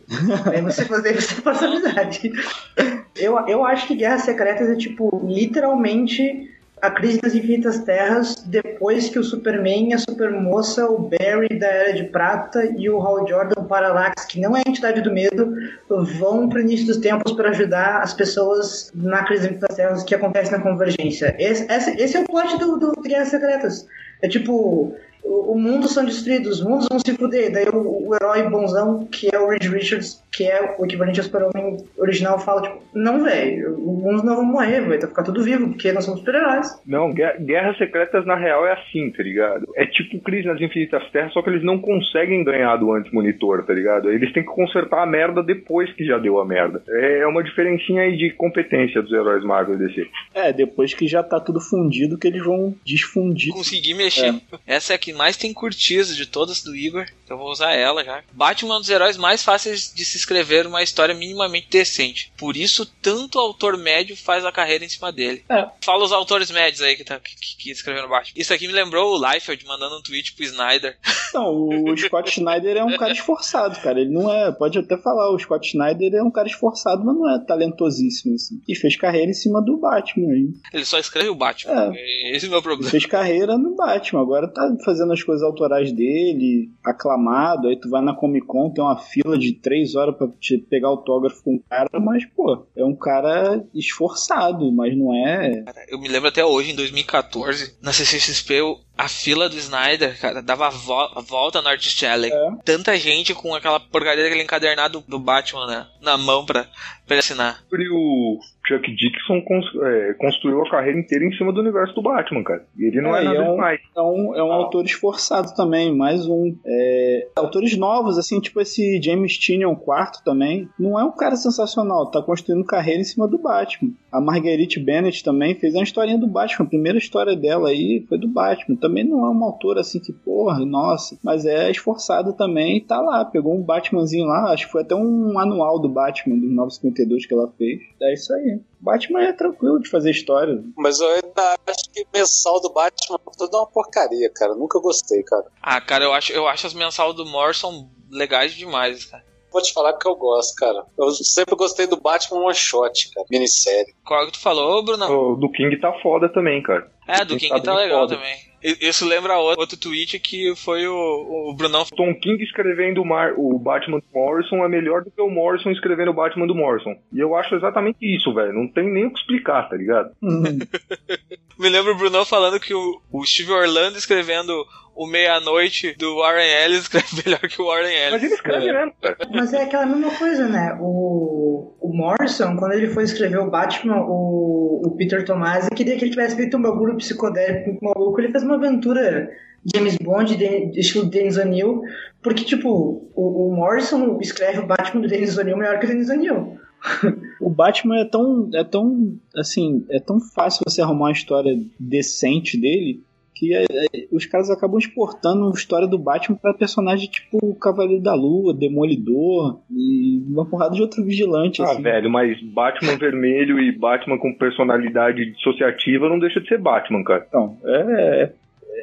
[SPEAKER 6] Aí você, daí você passa amizade. Eu, eu acho que Guerras Secretas é tipo, literalmente a crise das infinitas terras depois que o Superman a Supermoça, o Barry da Era de Prata e o Hal Jordan o Parallax, que não é a entidade do medo, vão pro início dos tempos para ajudar as pessoas na crise das infinitas terras que acontece na convergência. Esse, esse, esse é o plot do, do Guerras Secretas. É tipo, o, o mundo são destruídos, os mundos vão se fuder. Daí o, o herói bonzão, que é o Reed Richards, que é o equivalente ao super-homem original, fala, tipo, não, velho, uns não vão morrer, vai ficar tudo vivo, porque nós somos super-heróis.
[SPEAKER 4] Não, Guer- Guerras Secretas na real é assim, tá ligado? É tipo Crise nas Infinitas Terras, só que eles não conseguem ganhar do anti-monitor, tá ligado? Eles têm que consertar a merda depois que já deu a merda. É uma diferencinha aí de competência dos heróis Marvel e DC.
[SPEAKER 7] É, depois que já tá tudo fundido, que eles vão desfundir.
[SPEAKER 3] Consegui mexer. Essa é a que mais tem curtido de todas do Igor. Eu vou usar ela já. Batman é um dos heróis mais fáceis de se escrever uma história minimamente decente. Por isso, tanto autor médio faz a carreira em cima dele.
[SPEAKER 7] É.
[SPEAKER 3] Fala os autores médios aí que, tá, que, que, escreveram Batman. Isso aqui me lembrou o Liefeld mandando um tweet pro Snyder.
[SPEAKER 7] Não, o Scott Snyder é um cara esforçado, cara. Ele não é. Pode até falar, o Scott Snyder é um cara esforçado, mas não é talentosíssimo, assim. E fez carreira em cima do Batman aí.
[SPEAKER 3] Ele só escreve o Batman. Esse é o meu
[SPEAKER 7] Ele
[SPEAKER 3] problema.
[SPEAKER 7] fez carreira no Batman, agora tá fazendo as coisas autorais dele, aclamado, aí tu vai na Comic Con, tem uma fila de três horas pra te pegar autógrafo com o cara, mas, pô, é um cara esforçado, mas não é.
[SPEAKER 3] Eu me lembro até hoje, em 2014, na CCXP, eu- a fila do Snyder, cara, dava a, vo- a volta no Artist Alley.
[SPEAKER 7] É.
[SPEAKER 3] Tanta gente com aquela porcaria daquele encadernado do Batman, né? Na mão pra, pra ele assinar.
[SPEAKER 4] E o Chuck Dixon cons- é, construiu a carreira inteira em cima do universo do Batman, cara. E ele não é,
[SPEAKER 7] É,
[SPEAKER 4] nada
[SPEAKER 7] é um-
[SPEAKER 4] demais.
[SPEAKER 7] É um, é um autor esforçado também, mais um. É, autores novos, assim, tipo esse James Tynion quarto também, não é um cara sensacional, tá construindo carreira em cima do Batman. A Marguerite Bennett também fez uma historinha do Batman, a primeira história dela aí foi do Batman. Também não é uma autora assim que, porra, nossa, mas é esforçada também e tá lá, pegou um Batmanzinho lá, acho que foi até um anual do Batman, dos 952 que ela fez. É isso aí. Batman é tranquilo de fazer história.
[SPEAKER 1] Mas eu ainda acho que mensal do Batman é toda uma porcaria, cara. Nunca gostei, cara.
[SPEAKER 3] Ah, cara, eu acho, eu acho as mensal do Morrison legais demais, cara.
[SPEAKER 1] Vou te falar que eu gosto, cara. Eu sempre gostei do Batman One Shot, cara. Minissérie.
[SPEAKER 3] Qual que tu falou, Bruno?
[SPEAKER 4] O do King tá foda também, cara.
[SPEAKER 3] É, do
[SPEAKER 4] King
[SPEAKER 3] King
[SPEAKER 4] tá
[SPEAKER 3] tá legal
[SPEAKER 4] foda.
[SPEAKER 3] também. Isso lembra outro, outro tweet que foi o, o Brunão.
[SPEAKER 4] Tom King escrevendo o, Mar- o Batman do Morrison é melhor do que o Morrison escrevendo o Batman do Morrison. E eu acho exatamente isso, velho. Não tem nem o que explicar, tá ligado?
[SPEAKER 3] Me lembro o Brunão falando que o, o Steve Orlando escrevendo o Meia-Noite do Warren Ellis escreve melhor que o Warren Ellis.
[SPEAKER 4] Mas ele escreve
[SPEAKER 7] É.
[SPEAKER 4] cara.
[SPEAKER 6] Mas é aquela mesma coisa, né? O, o Morrison, quando ele foi escrever o Batman, o, o Peter Tomasi queria que ele tivesse feito um bagulho psicodélico maluco. Ele fez uma aventura James Bond, de, estilo Dennis O'Neill, porque, tipo, o, o Morrison escreve o Batman do Dennis O'Neill melhor que o Dennis O'Neill.
[SPEAKER 7] O Batman é tão, é tão, assim, é tão fácil você arrumar uma história decente dele que é- é- os caras acabam exportando a história do Batman pra personagem tipo o Cavaleiro da Lua, Demolidor e uma porrada de outro vigilante.
[SPEAKER 4] Ah,
[SPEAKER 7] assim.
[SPEAKER 4] velho, mas Batman vermelho e Batman com personalidade dissociativa não deixa de ser Batman, cara.
[SPEAKER 7] Então, é,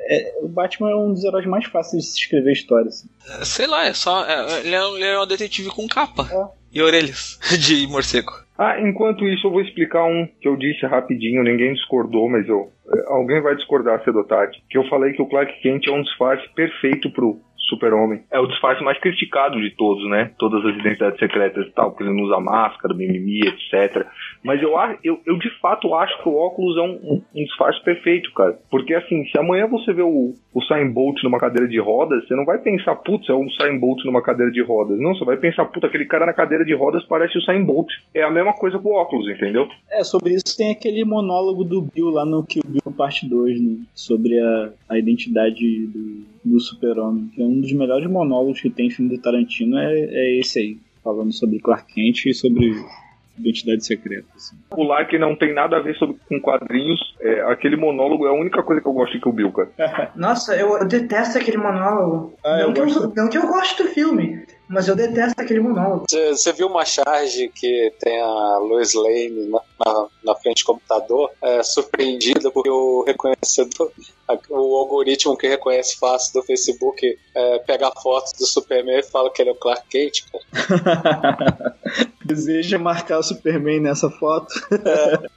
[SPEAKER 7] é- o Batman é um dos heróis mais fáceis de se escrever história. Assim.
[SPEAKER 3] Sei lá, é só. é- ele, é um, ele é um detetive com capa
[SPEAKER 7] É.
[SPEAKER 3] e orelhas de morcego.
[SPEAKER 4] Ah, enquanto isso eu vou explicar um que eu disse rapidinho, ninguém discordou, mas eu eh, alguém vai discordar cedo ou tarde. Que eu falei que o Clark Kent é um disfarce perfeito pro Super-Homem. É o disfarce mais criticado de todos, né? Todas as identidades secretas e tal, porque ele não usa máscara, mimimi, etc. Mas eu, eu, eu de fato acho que o óculos é um, um- um disfarce perfeito, cara. Porque assim, se amanhã você vê o, o Usain Bolt numa cadeira de rodas, você não vai pensar, putz, é o Usain Bolt numa cadeira de rodas. Não, você vai pensar, puta, aquele cara na cadeira de rodas parece o Usain Bolt. É a mesma coisa com o óculos, entendeu?
[SPEAKER 7] É, sobre isso tem aquele monólogo do Bill lá no Kill Bill parte 2, né? Sobre a, a identidade do, do super-homem. Que é um dos melhores monólogos que tem em filme do Tarantino, é, é esse aí. Falando sobre Clark Kent e sobre identidade secreta. assim.
[SPEAKER 4] O lá que não tem nada a ver sobre, com quadrinhos, é, aquele monólogo é a única coisa que eu gosto de Kill Bill, cara.
[SPEAKER 6] Nossa, eu, eu detesto aquele monólogo.
[SPEAKER 7] Ah, eu
[SPEAKER 6] não, que eu, não que eu gosto do filme, mas eu detesto aquele monólogo.
[SPEAKER 1] Você viu uma charge que tem a Lois Lane na, na, na frente do computador, é, surpreendida porque o reconhecedor, o algoritmo que reconhece face do Facebook é, pega a foto do Superman e fala que ele é o Clark Kent, cara.
[SPEAKER 7] Deseja marcar o Superman nessa foto?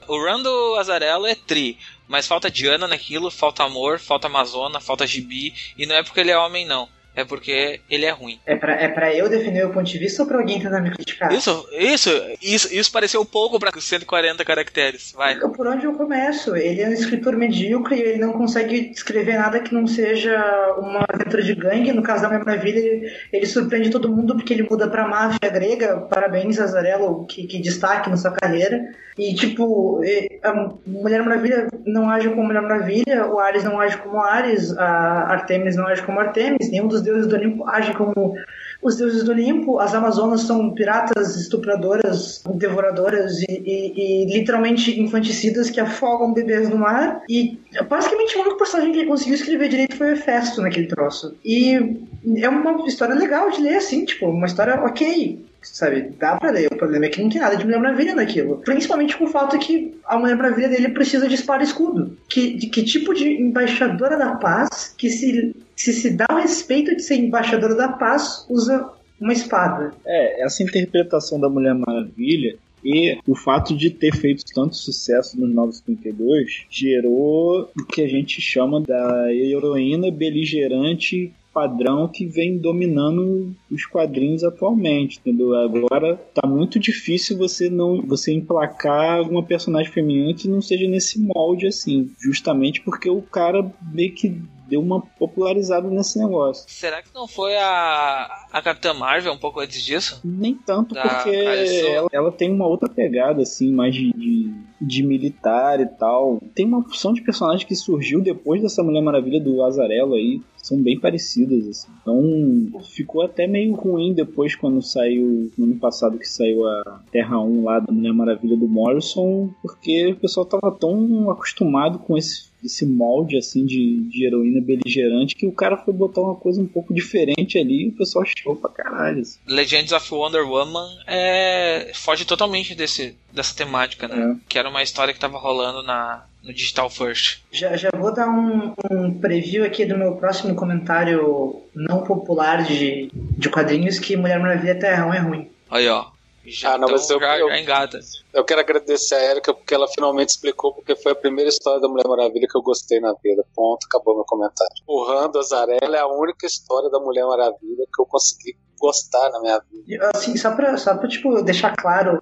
[SPEAKER 3] O Rando Azarello é tri, mas falta Diana naquilo, falta amor, falta Amazona, falta Gibi, e não é porque ele é homem, não. É porque ele é ruim.
[SPEAKER 6] É pra, é pra eu defender o ponto de vista ou pra alguém tentar me criticar?
[SPEAKER 3] Isso, isso, isso, isso pareceu pouco pra 140 caracteres. Vai.
[SPEAKER 6] Por onde eu começo? Ele é um escritor medíocre, ele não consegue escrever nada que não seja uma aventura de gangue. No caso da Mulher Maravilha, ele, ele surpreende todo mundo porque ele muda pra máfia grega. Parabéns, Azarello, que, que destaque na sua carreira. E, tipo, a Mulher Maravilha não age como Mulher Maravilha, o Ares não age como Ares, a Artemis não age como Artemis, nenhum dos deuses do Olimpo age como os deuses do Olimpo, as Amazonas são piratas, estupradoras, devoradoras e, e- e literalmente infanticidas que afogam bebês no mar. E basicamente o único personagem que ele conseguiu escrever direito foi o Hefesto naquele troço. E é uma história legal de ler, assim, tipo, uma história ok. Sabe, dá pra ler. O problema é que não tem nada de Mulher Maravilha naquilo. Principalmente com o fato que a Mulher Maravilha dele precisa de espada e escudo. Que, de que tipo de embaixadora da paz que se, se se dá o respeito de ser embaixadora da paz usa uma espada?
[SPEAKER 7] É, essa interpretação da Mulher Maravilha e o fato de ter feito tanto sucesso nos 952 gerou o que a gente chama da heroína beligerante padrão que vem dominando os quadrinhos atualmente, entendeu? Agora tá muito difícil você não você emplacar alguma personagem feminina que não seja nesse molde assim, justamente porque o cara meio que deu uma popularizada nesse negócio.
[SPEAKER 3] Será que não foi a, a Capitã Marvel um pouco antes disso?
[SPEAKER 7] Nem tanto,
[SPEAKER 3] Da
[SPEAKER 7] porque ela, ela tem uma outra pegada, assim, mais de, de, de militar e tal. Tem uma opção de personagem que surgiu depois dessa Mulher Maravilha do Azarello aí. São bem parecidas, assim. Então, ficou até meio ruim depois quando saiu, no ano passado que saiu a Terra 1 lá da Mulher Maravilha do Morrison, porque o pessoal tava tão acostumado com esse esse molde assim de, de heroína beligerante que o cara foi botar uma coisa um pouco diferente ali e o pessoal achou pra caralho. assim.
[SPEAKER 3] Legends of Wonder Woman é, foge totalmente desse, dessa temática, né? Que era uma história que tava rolando na, no Digital First.
[SPEAKER 6] Já, já vou dar um, um preview aqui do meu próximo comentário não popular de, de quadrinhos que Mulher Maravilha Terra 1 é ruim.
[SPEAKER 3] Aí, ó. Já,
[SPEAKER 1] Ah, não,
[SPEAKER 3] então
[SPEAKER 1] mas eu-
[SPEAKER 3] já,
[SPEAKER 1] eu-
[SPEAKER 3] já engata.
[SPEAKER 1] Eu quero agradecer a Erika porque ela finalmente explicou porque foi a primeira história da Mulher Maravilha que eu gostei na vida. Ponto, acabou meu comentário. O Rando Azarello é a única história da Mulher Maravilha que eu consegui gostar na minha vida.
[SPEAKER 6] Assim, só pra, só pra tipo, deixar claro,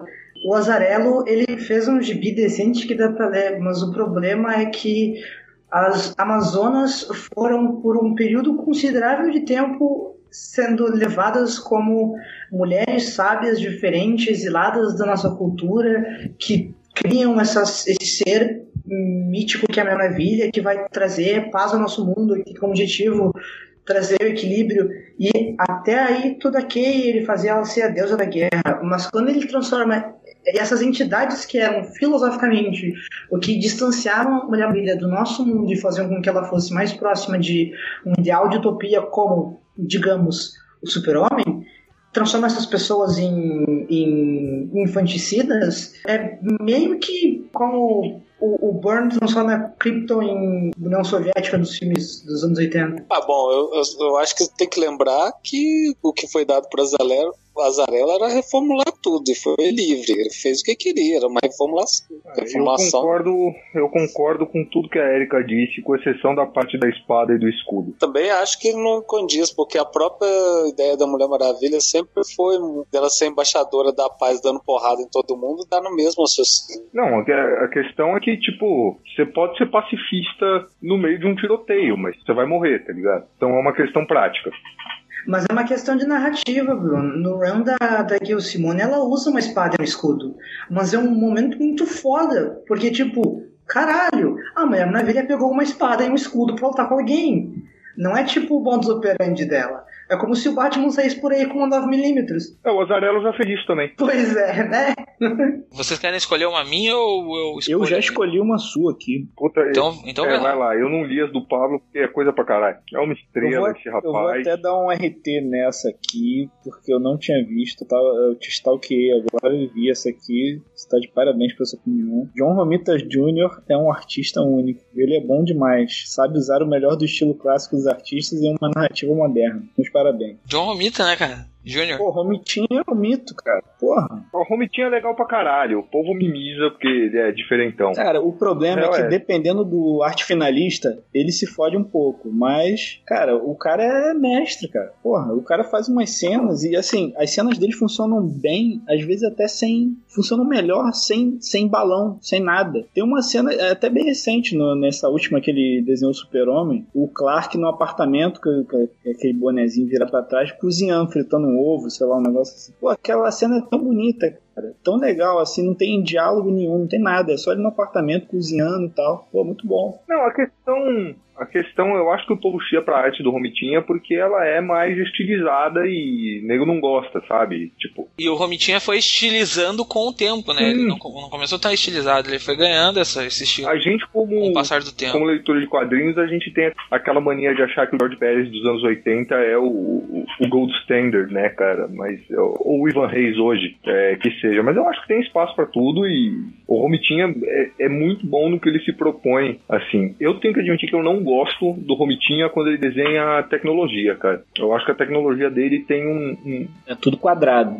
[SPEAKER 6] o Azarello ele fez um gibi decente que dá pra ler, mas o problema é que as Amazonas foram, por um período considerável de tempo, sendo levadas como mulheres sábias, diferentes, exiladas da nossa cultura, que criam essas, esse ser mítico que é a Mulher Maravilha, que vai trazer paz ao nosso mundo, que tem como objetivo trazer o equilíbrio. E até aí tudo ok, ele fazia ela ser a deusa da guerra, mas quando ele transforma essas entidades que eram filosoficamente o que distanciavam a Mulher Maravilha do nosso mundo e faziam com que ela fosse mais próxima de um ideal de utopia como, digamos, o super-homem, transforma essas pessoas em, em infanticidas, é meio que como o, o Burn transforma Krypton em União Soviética nos filmes dos anos 80.
[SPEAKER 1] Ah, bom, eu, eu, eu acho que tem que lembrar que o que foi dado para Azarello, Azarello era reformular tudo e foi livre. Ele fez o que queria, era uma reformulação.
[SPEAKER 4] Eu
[SPEAKER 1] reformulação.
[SPEAKER 4] concordo, eu concordo com tudo que a Erika disse, com exceção da parte da espada e do escudo.
[SPEAKER 1] Também acho que não condiz, porque a própria ideia da Mulher Maravilha sempre foi dela ser embaixadora da paz, dando porrada em todo mundo, dá no mesmo raciocínio.
[SPEAKER 4] Não, a questão é que, tipo, você pode ser pacifista no meio de um tiroteio, mas você vai morrer, tá ligado? Então é uma questão prática.
[SPEAKER 6] Mas é uma questão de narrativa, Bruno. No run da, da Gil Simone, ela usa uma espada e um escudo. Mas é um momento muito foda, porque, tipo, caralho, a Mulher Maravilha pegou uma espada e um escudo pra lutar com alguém. Não é tipo o modus operandi dela. É como se o Batman saísse por aí com uma 9mm.
[SPEAKER 4] É, o Azarello já fez isso também.
[SPEAKER 6] Pois é, né?
[SPEAKER 3] Vocês querem escolher uma minha ou eu escolho?
[SPEAKER 7] Eu já escolhi uma sua aqui.
[SPEAKER 4] Puta,
[SPEAKER 3] Então, então
[SPEAKER 4] é,
[SPEAKER 3] vai lá.
[SPEAKER 4] Eu não li as do Pablo porque é coisa pra caralho. É uma estrela
[SPEAKER 7] vou,
[SPEAKER 4] esse
[SPEAKER 7] eu vou
[SPEAKER 4] rapaz.
[SPEAKER 7] até dar um RT nessa aqui, porque eu não tinha visto, tá? eu te stalkeei agora e vi essa aqui. Você tá de parabéns pela sua opinião. John Romita Jr. é um artista único. Ele é bom demais. Sabe usar o melhor do estilo clássico dos artistas em uma narrativa moderna. Meus parabéns.
[SPEAKER 3] John Romita, né, cara? Júnior.
[SPEAKER 7] Pô, Romitinho é um mito, cara. Porra.
[SPEAKER 4] O Romitinho é legal pra caralho. O povo mimiza porque ele é diferentão.
[SPEAKER 7] Cara, o problema é,
[SPEAKER 4] É,
[SPEAKER 7] que
[SPEAKER 4] ué.
[SPEAKER 7] dependendo do arte finalista, ele se fode um pouco. Mas, cara, o cara é mestre, cara. Porra, o cara faz umas cenas e, assim, as cenas dele funcionam bem, às vezes até sem. funcionam melhor sem, sem balão, sem nada. Tem uma cena, é até bem recente, no- nessa última que ele desenhou o Super-Homem, o Clark no apartamento, que, que- que aquele bonezinho vira pra trás, cozinhando, fritando ovo, sei lá, um negócio assim. Pô, aquela cena é tão bonita, cara. Tão legal, assim, não tem diálogo nenhum, não tem nada. É só ele no apartamento cozinhando e tal. Pô, muito bom.
[SPEAKER 4] Não, a questão. A questão, eu acho que o povo chia pra arte do Romitinha porque ela é mais estilizada e nego não gosta, sabe? Tipo,
[SPEAKER 3] E o Romitinha foi estilizando com o tempo, né? Ele
[SPEAKER 4] Sim.
[SPEAKER 3] não, não começou tão estilizado, ele foi ganhando essa, esse estilo
[SPEAKER 4] a gente
[SPEAKER 3] com o
[SPEAKER 4] como.
[SPEAKER 3] passar do tempo.
[SPEAKER 4] Como leitor de quadrinhos, a gente tem aquela mania de achar que o George Pérez dos anos 80 é o, o, o gold standard, né, cara? Mas, ou o Ivan Reis hoje, é, que seja. Mas eu acho que tem espaço pra tudo e o Romitinha é, é muito bom no que ele se propõe. Assim, eu tenho que admitir que eu não gosto do Romitinha quando ele desenha a tecnologia, cara. Eu acho que a tecnologia dele tem um. um-
[SPEAKER 7] É tudo quadrado.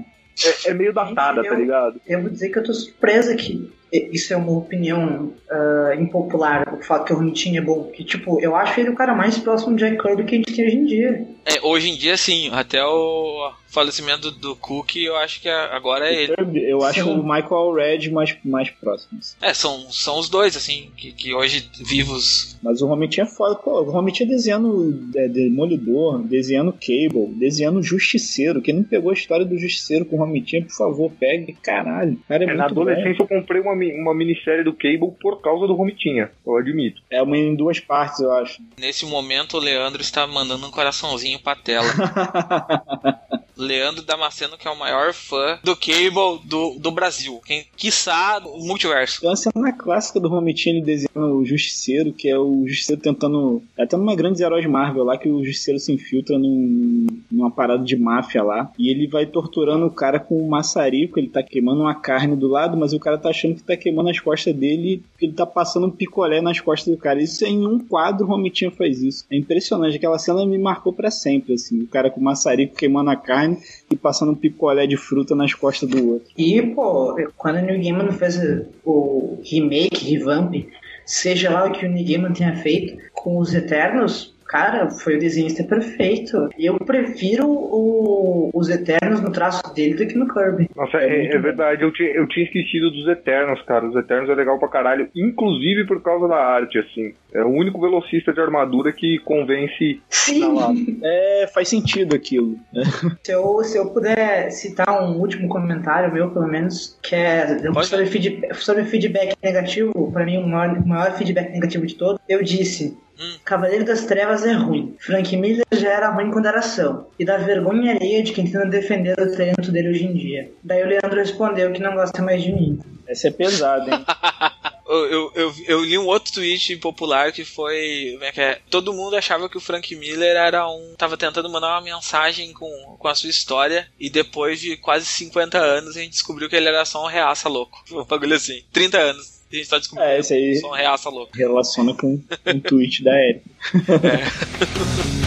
[SPEAKER 4] é, é meio datada, tá ligado?
[SPEAKER 6] Eu vou dizer que eu tô surpresa que isso é uma opinião ah, impopular, o fato que o Romitinho é bom. Que, tipo, eu acho ele o cara mais próximo de Jack Kirby que a gente tem hoje em dia.
[SPEAKER 3] É, hoje em dia, sim, até o falecimento do Cook, eu acho que agora é ele.
[SPEAKER 7] Eu acho
[SPEAKER 6] Sim.
[SPEAKER 7] o Michael Red mais, mais próximo. assim.
[SPEAKER 3] É, são, são os dois, assim, que, que hoje vivos.
[SPEAKER 7] Mas o Romitinho é foda. Pô, o Romitinho desenhando é, Demolidor, desenhando Cable, desenhando Justiceiro. Quem não pegou a história do Justiceiro com o Romitinho, por favor, pegue. Caralho, cara é,
[SPEAKER 4] É,
[SPEAKER 7] muito
[SPEAKER 4] na
[SPEAKER 7] bom.
[SPEAKER 4] adolescência eu comprei uma, uma minissérie do Cable por causa do Romitinha, eu admito.
[SPEAKER 7] É uma em duas partes, eu acho.
[SPEAKER 3] Nesse momento, o Leandro está mandando um coraçãozinho pra tela. Leandro Damasceno, que é o maior fã do Cable do, do Brasil. Quem, quiçá, o multiverso.
[SPEAKER 7] Tem uma cena clássica do Romitinho ele desenhando o Justiceiro, que é o Justiceiro tentando. É até numa grande herói Marvel lá que o Justiceiro se infiltra num, numa parada de máfia lá. E ele vai torturando o cara com um maçarico. Ele tá queimando uma carne do lado, mas o cara tá achando que tá queimando as costas dele. Que ele tá passando um picolé nas costas do cara. Isso é em um quadro o Romitinho faz isso. É impressionante. Aquela cena me marcou pra sempre, assim. O cara com o maçarico queimando a carne e passando um picolé de fruta nas costas do outro.
[SPEAKER 6] E, pô, quando o Neil Gaiman fez o remake, revamp, seja lá o que o Neil Gaiman tenha feito com os Eternos, cara, foi o desenhista perfeito. Eu prefiro o- os Eternos no traço dele do que no Kirby.
[SPEAKER 4] Nossa,
[SPEAKER 7] É
[SPEAKER 4] é, é verdade, eu tinha, eu tinha esquecido dos Eternos, cara. Os Eternos é legal pra caralho, inclusive por causa da arte, assim. É o único velocista de armadura que convence.
[SPEAKER 6] Sim!
[SPEAKER 7] É, faz sentido aquilo.
[SPEAKER 6] Se eu, se eu puder citar um último comentário meu, pelo menos, que é sobre, feed, sobre feedback negativo, pra mim o maior, o maior feedback negativo de todos, eu disse,
[SPEAKER 3] Hum.
[SPEAKER 6] Cavaleiro das Trevas é ruim. Frank Miller já era ruim quando era ação. E dá vergonha alheia de quem tenta defender o talento dele hoje em dia. Daí o Leandro respondeu que não gosta mais de mim.
[SPEAKER 7] Essa é pesada, hein?
[SPEAKER 3] Eu, eu, eu, li um outro tweet popular que foi. Como é que é? Todo mundo achava que o Frank Miller era um. tava tentando mandar uma mensagem com, com a sua história. E depois de quase 50 anos a gente descobriu que ele era só um reaça louco. Um bagulho assim. 30 anos. A gente tá descobrindo
[SPEAKER 7] É, esse aí-
[SPEAKER 3] só um reaça louco.
[SPEAKER 7] Relaciona com o tweet da Erika.
[SPEAKER 5] Here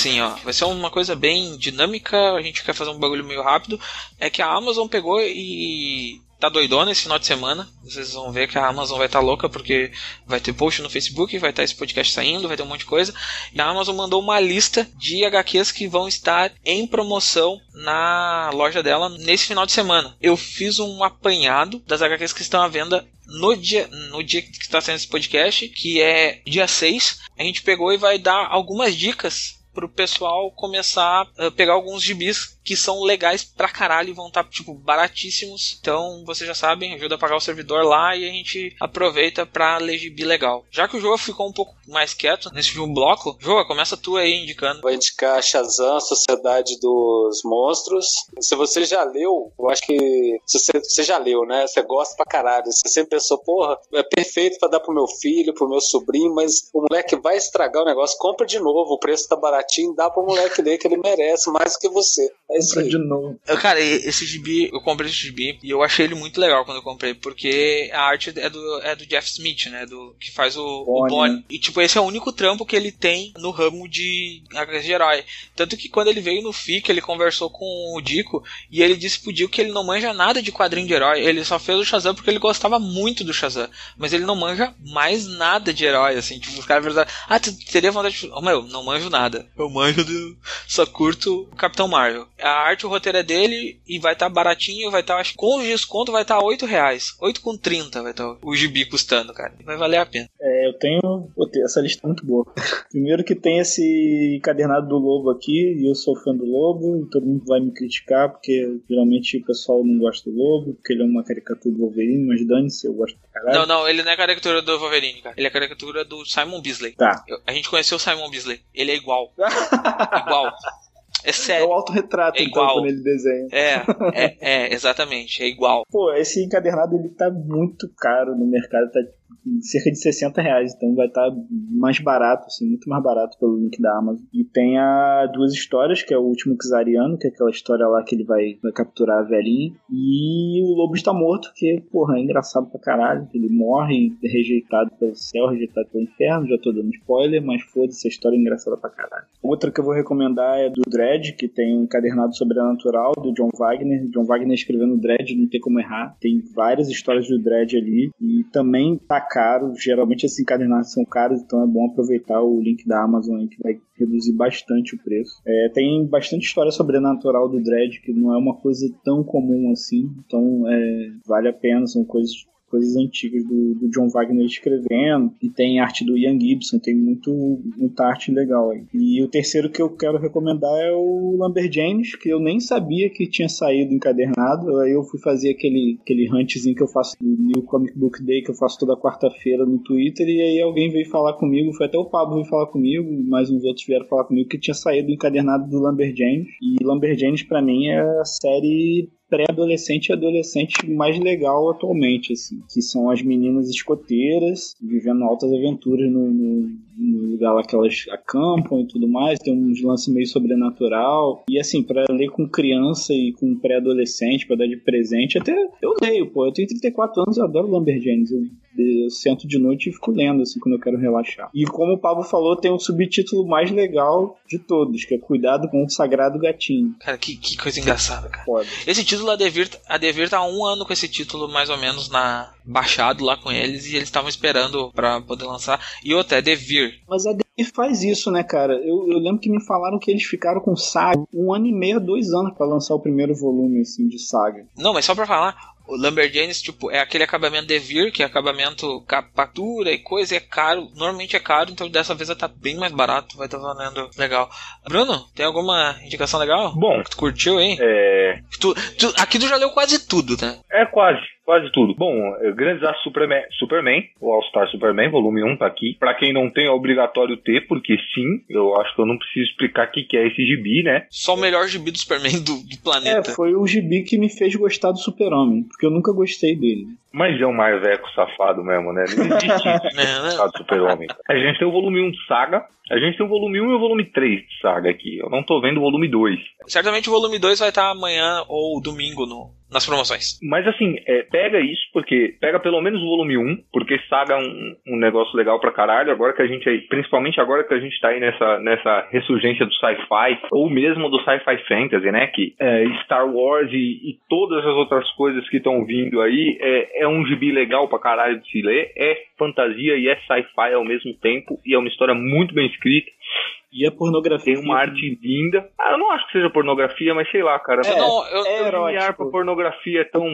[SPEAKER 3] assim, ó. Vai ser uma coisa bem dinâmica, a gente quer fazer um bagulho meio rápido. É que a Amazon pegou e tá doidona esse final de semana. Vocês vão ver que a Amazon vai estar louca porque vai ter post no Facebook, vai estar esse podcast saindo, vai ter um monte de coisa. E a Amazon mandou uma lista de HQs que vão estar em promoção na loja dela nesse final de semana. Eu fiz um apanhado das HQs que estão à venda no dia, no dia que está sendo esse podcast, que é dia 6. A gente pegou e vai dar algumas dicas pro pessoal começar a pegar alguns gibis que são legais pra caralho e vão estar, tipo, baratíssimos. Então, vocês já sabem, ajuda a pagar o servidor lá e a gente aproveita pra ler gibi legal. Já que o jogo ficou um pouco mais quieto nesse último bloco, Joa, começa tu aí indicando.
[SPEAKER 1] Vou indicar Shazam, Sociedade dos Monstros. Se você já leu, eu acho que. Se você, você já leu, né? Você gosta pra caralho. Você sempre pensou, porra, é perfeito pra dar pro meu filho, pro meu sobrinho, mas o moleque vai estragar o negócio. Compra de novo, o preço tá baratinho, dá pro moleque ler que ele merece mais do que você. É isso
[SPEAKER 7] Compra de novo.
[SPEAKER 3] Eu, cara, esse gibi, eu comprei esse gibi e eu achei ele muito legal quando eu comprei, porque a arte é do, é do Jeff Smith, né? Do, que faz o o
[SPEAKER 7] Bonnie,
[SPEAKER 3] Bonnie.
[SPEAKER 7] né?
[SPEAKER 3] E, tipo, esse é o único trampo que ele tem no ramo de HQs de herói. Tanto que quando ele veio no FIC, ele conversou com o Dico e ele disse pro Dico que ele não manja nada de quadrinho de herói. Ele só fez o Shazam porque ele gostava muito do Shazam. Mas ele não manja mais nada de herói, assim. Tipo, os caras perguntaram, ah, tu teria vontade de... Oh, meu, não manjo nada. Eu manjo do... Só curto o Capitão Marvel. A arte, o roteiro é dele e vai estar baratinho, vai estar, acho que com o desconto vai estar 8 reais. 8 com 30 vai estar o gibi custando, cara. Vai valer a pena.
[SPEAKER 7] É, eu tenho. Essa lista é muito boa. Primeiro que tem esse encadernado do Lobo aqui, e eu sou fã do Lobo, e todo mundo vai me criticar, porque geralmente o pessoal não gosta do Lobo, porque ele é uma caricatura do Wolverine, mas dane-se, eu gosto pra caralho.
[SPEAKER 3] Não, não, ele não é caricatura do Wolverine, cara. Ele é caricatura do Simon Beasley.
[SPEAKER 7] Tá.
[SPEAKER 3] Eu- a gente conheceu o Simon Beasley. Ele é igual. igual. É
[SPEAKER 7] É
[SPEAKER 3] sério.
[SPEAKER 7] o autorretrato,
[SPEAKER 3] É
[SPEAKER 7] então,
[SPEAKER 3] igual.
[SPEAKER 7] quando ele desenha.
[SPEAKER 3] É, é, é, exatamente, é igual.
[SPEAKER 7] Pô, esse encadernado ele tá muito caro no mercado, tá cerca de 60 reais, então vai estar mais barato, assim, muito mais barato pelo link da Amazon. E tem a duas histórias, que é o último Xariano, que é aquela história lá que ele vai, vai capturar a velhinha, e o Lobo está morto, que, porra, é engraçado pra caralho, ele morre rejeitado pelo céu, rejeitado pelo inferno, já tô dando spoiler, mas foda-se, a história é engraçada pra caralho. Outra que eu vou recomendar é do Dredd, que tem um encadernado sobrenatural do John Wagner. John Wagner escrevendo Dredd, não tem como errar. Tem várias histórias do Dredd ali. E também tá caro. Geralmente esses encadernados são caros, então é bom aproveitar o link da Amazon aí, que vai reduzir bastante o preço. É, tem bastante história sobrenatural do Dredd, que não é uma coisa tão comum assim. Então é, vale a pena, são coisas coisas antigas do, do John Wagner escrevendo, e tem arte do Ian Gibson, tem muito, muita arte legal aí. E o terceiro que eu quero recomendar é o Lumberjanes, que eu nem sabia que tinha saído encadernado, aí eu fui fazer aquele, aquele huntzinho que eu faço no New Comic Book Day, que eu faço toda quarta-feira no Twitter, e aí alguém veio falar comigo, foi até o Pablo veio falar comigo, mais uns outros vieram falar comigo, que tinha saído encadernado do Lumberjanes, e Lumberjanes pra mim é a série pré-adolescente e adolescente mais legal atualmente, assim, que são as meninas escoteiras vivendo altas aventuras no, no, no lugar lá que elas acampam e tudo mais, tem uns lances meio sobrenatural, e assim, pra ler com criança e com pré-adolescente, pra dar de presente, até eu leio, pô, eu tenho 34 anos, eu adoro Lumberjanes, eu, eu sento de noite e fico lendo, assim, quando eu quero relaxar. E como o Pablo falou, tem um subtítulo mais legal de todos, que é Cuidado com o Sagrado Gatinho.
[SPEAKER 3] Cara, que, que coisa engraçada, cara.
[SPEAKER 7] Foda.
[SPEAKER 3] Esse título, a Devir, a Devir tá há um ano com esse título, mais ou menos, na baixado lá com eles, e eles estavam esperando pra poder lançar. E outra, é Devir.
[SPEAKER 7] Mas a DC faz isso, né, cara? Eu, eu lembro que me falaram que eles ficaram com Saga um ano e meio, dois anos pra lançar o primeiro volume, assim, de Saga.
[SPEAKER 3] Não, mas só pra falar, o Lumberjanes, tipo, é aquele acabamento Devir, que é acabamento capatura e coisa, e é caro, normalmente é caro, então dessa vez vai tá bem mais barato, vai estar tá valendo legal. Bruno, tem alguma indicação legal?
[SPEAKER 4] Bom,
[SPEAKER 3] Que tu curtiu, hein?
[SPEAKER 4] é,
[SPEAKER 3] Tu, tu- aqui tu já leu quase tudo, né?
[SPEAKER 4] é quase, quase tudo. Bom, é, Grandes Astros Superman, Superman, o All Star Superman, volume 1 tá aqui. Pra quem não tem, é obrigatório ter, porque sim, eu acho que eu não preciso explicar o que que é esse gibi, né?
[SPEAKER 3] Só o melhor gibi do Superman do, do
[SPEAKER 7] É,
[SPEAKER 3] planeta.
[SPEAKER 7] foi o gibi que me fez gostar do Super-Homem, porque eu nunca gostei dele.
[SPEAKER 4] Mas é um marveco safado mesmo, né? Não existe isso.
[SPEAKER 3] É, né?
[SPEAKER 4] do Super-Homem. A gente tem o volume 1 de Saga, a gente tem o volume 1 e o volume 3 de Saga aqui. Eu não tô vendo o volume 2.
[SPEAKER 3] Certamente o volume 2 vai estar amanhã ou domingo no, nas promoções.
[SPEAKER 4] Mas assim, é, pega isso, porque pega pelo menos o volume 1, porque Saga é um, um negócio legal pra caralho, agora que a gente aí, principalmente agora que a gente tá aí nessa, nessa ressurgência do sci-fi, ou mesmo do sci-fi fantasy, né, que é, Star Wars e, e todas as outras coisas que estão vindo aí, é, é um gibi legal pra caralho de se ler, é fantasia e é sci-fi ao mesmo tempo, e é uma história muito bem escrita,
[SPEAKER 7] E a pornografia.
[SPEAKER 4] tem uma arte linda. Ah, eu não acho que seja pornografia, mas sei lá, cara.
[SPEAKER 3] Eu não- eu-
[SPEAKER 7] é erótico.
[SPEAKER 4] pra pornografia é tão.